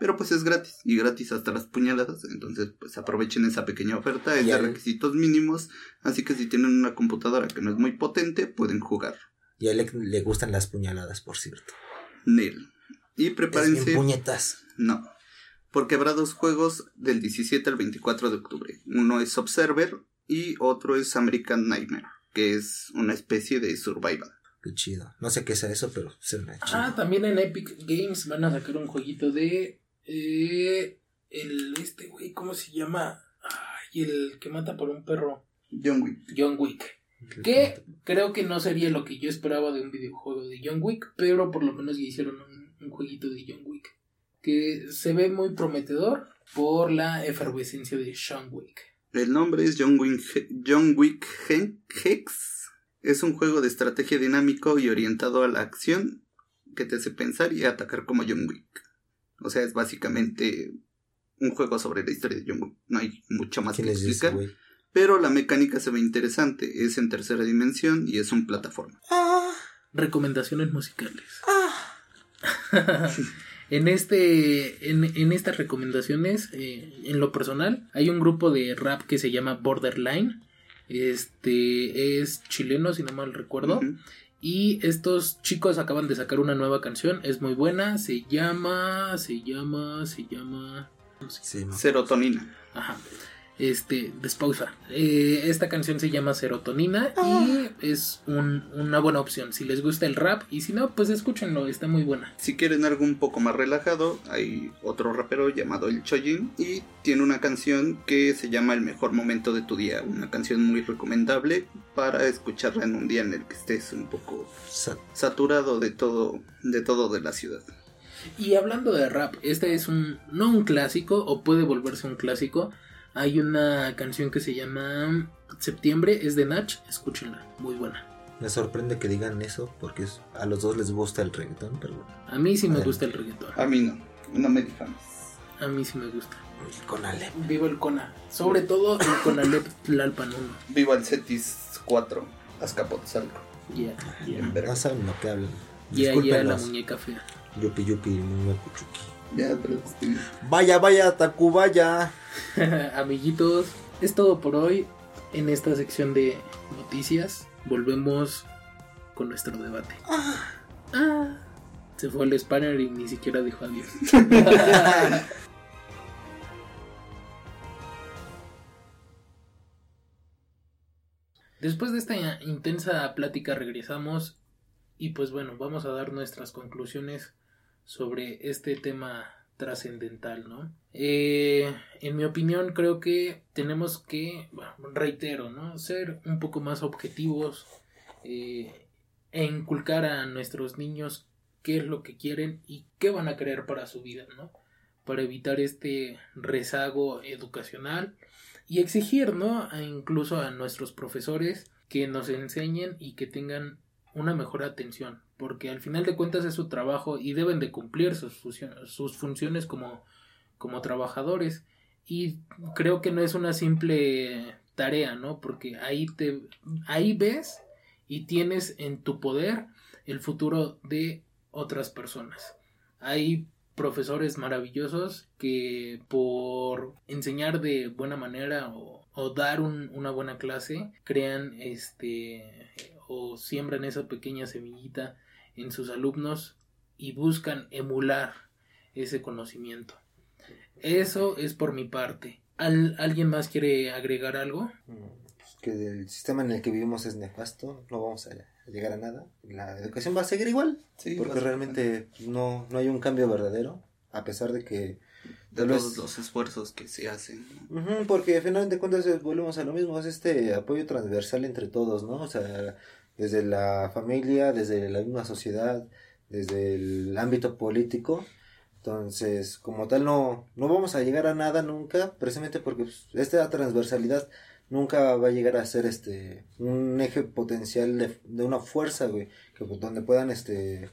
pero pues es gratis y gratis hasta las puñaladas, entonces pues aprovechen esa pequeña oferta, es de requisitos mínimos, así que si tienen una computadora que no es muy potente, pueden jugar. Y a él le, le gustan las puñaladas, por cierto. Nel. Y Es prepárense. bien puñetas. No. Porque habrá dos juegos del 17 al 24 de octubre. Uno es Observer y otro es American Nightmare, que es una especie de survival. Qué chido. No sé qué sea eso, pero se me chido. Ah, también en Epic Games van a sacar un jueguito de. Eh, el. Este güey, ¿cómo se llama? Ay, el que mata por un perro. John Wick. John Wick. Que creo que no sería lo que yo esperaba de un videojuego de John Wick, pero por lo menos ya hicieron un, un jueguito de John Wick. Que se ve muy prometedor por la efervescencia de Sean Wick. El nombre es John Wick, John Wick Hen- Hex. Es un juego de estrategia dinámico y orientado a la acción que te hace pensar y atacar como John Wick. O sea, es básicamente un juego sobre la historia de Wick. No hay mucho más que ¿Quién es ese, explicar. Pero la mecánica se ve interesante, es en tercera dimensión y es un plataforma. Recomendaciones musicales. en este. En, en estas recomendaciones, eh, en lo personal, hay un grupo de rap que se llama Borderline. Este es chileno, si no mal recuerdo. Y estos chicos acaban de sacar una nueva canción, es muy buena, se llama, se llama, se llama... Sí, no. Serotonina. Ajá. Este, despausa. Eh, esta canción se llama Serotonina y es un- una buena opción. Si les gusta el rap y si no, pues escúchenlo, está muy buena. Si quieren algo un poco más relajado, hay otro rapero llamado El Chojin y tiene una canción que se llama El mejor momento de tu día. Una canción muy recomendable para escucharla en un día en el que estés un poco Sa- saturado de todo, de todo de la ciudad. Y hablando de rap, este es un, no un clásico, o puede volverse un clásico. Hay una canción que se llama Septiembre, es de Nach, escúchenla, muy buena. Me sorprende que digan eso porque a los dos les gusta el reggaetón, pero bueno. A mí sí me Adelante. gusta el reggaetón. A mí no, no me difames. A mí sí me gusta. Con Ale. Vivo el Cona. Sobre todo el Conalep Tlalpan 1. Viva el Cetis 4, Azcapotzalco. Ya, ya. En verga. No saben lo que hablan. Ya, ya, la muñeca fea. Yupi yupi, muñe cuchuki. Ya, pero Vaya, vaya, Tacubaya. Amiguitos, es todo por hoy en esta sección de noticias. Volvemos con nuestro debate. Ah, se fue el spanner y ni siquiera dijo adiós. Después de esta intensa plática regresamos y pues bueno, vamos a dar nuestras conclusiones sobre este tema trascendental, ¿no? Eh, en mi opinión creo que tenemos que, reitero, ¿no? Ser un poco más objetivos eh, e inculcar a nuestros niños qué es lo que quieren y qué van a querer para su vida, ¿no? Para evitar este rezago educacional y exigir, ¿no? Incluso a nuestros profesores que nos enseñen y que tengan una mejor atención, porque al final de cuentas es su trabajo y deben de cumplir sus, sus funciones como, como trabajadores. Y creo que no es una simple tarea, ¿no? Porque ahí te ahí ves y tienes en tu poder el futuro de otras personas. Hay profesores maravillosos que por enseñar de buena manera o, dar un, una buena clase crean este o siembran esa pequeña semillita en sus alumnos y buscan emular ese conocimiento. Eso es por mi parte. ¿Alguien más quiere agregar algo? Pues que el sistema en el que vivimos es nefasto, no vamos a llegar a nada. La educación va a seguir igual, porque realmente no, no hay un cambio verdadero, a pesar de que de todos los esfuerzos que se hacen. porque al final de cuentas eh, volvemos a lo mismo, es este apoyo transversal entre todos, ¿no? O sea, desde la familia, desde la misma sociedad, desde el ámbito político. Entonces, como tal, no, no vamos a llegar a nada nunca, precisamente porque pues, esta transversalidad nunca va a llegar a ser este un eje potencial de, una fuerza, güey, que pues, donde puedan este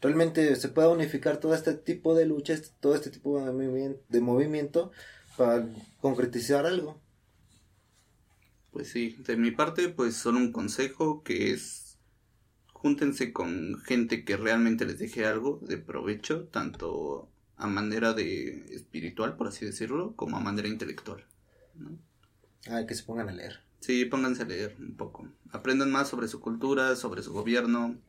realmente se pueda unificar todo este tipo de luchas, todo este tipo de movimiento para concretizar algo. Pues sí, de mi parte, pues solo un consejo que es júntense con gente que realmente les deje algo de provecho, tanto a manera de espiritual, por así decirlo, como a manera intelectual. ¿no? Ah, que se pongan a leer. Sí, pónganse a leer un poco. Aprendan más sobre su cultura, sobre su gobierno.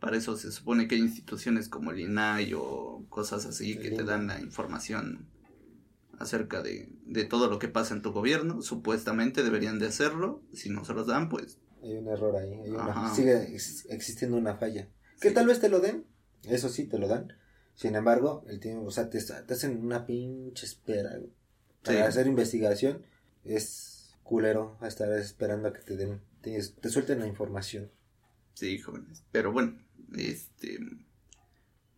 Para eso se supone que hay instituciones como el INAI o cosas así que te dan la información acerca de, de, todo lo que pasa en tu gobierno. Supuestamente deberían de hacerlo. Si no se los dan, pues... Hay un error ahí. sigue existiendo una falla. Que tal vez te lo den. Eso sí, te lo dan. Sin embargo, el tiempo, o sea, te, hacen una pinche espera. Para hacer investigación es culero estar esperando a que te den, te, te suelten la información. Sí, jóvenes. Pero bueno, este...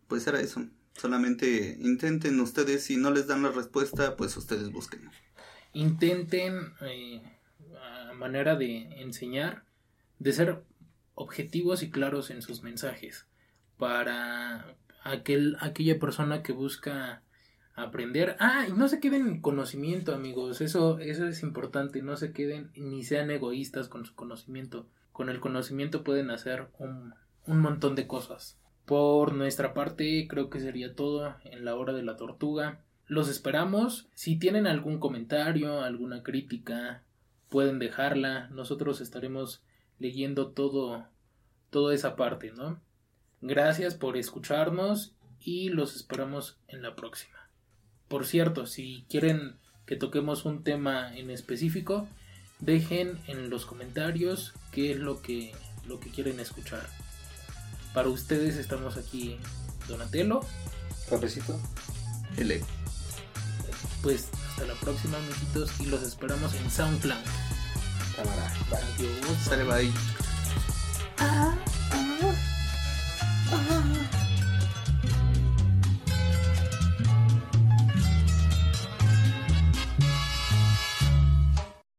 Pues era eso. Solamente intenten ustedes, si no les dan la respuesta, pues ustedes busquen. Intenten, eh, manera de enseñar, de ser objetivos y claros en sus mensajes para aquel, aquella persona que busca aprender. Ah, y no se queden en conocimiento, amigos. Eso, eso es importante. No se queden ni sean egoístas con su conocimiento. Con el conocimiento pueden hacer un, un montón de cosas. Por nuestra parte, creo que sería todo en la hora de la tortuga. Los esperamos. Si tienen algún comentario, alguna crítica, pueden dejarla. Nosotros estaremos leyendo todo, toda esa parte, ¿no? Gracias por escucharnos y los esperamos en la próxima. Por cierto, si quieren que toquemos un tema en específico, dejen en los comentarios qué es lo que, lo que quieren escuchar. Para ustedes estamos aquí Donatello, Papecito, Ele. Pues hasta la próxima, amiguitos, y los esperamos en SoundCloud. Cámara. Bye. Adiós. Sale, bye. Ah, ah, ah.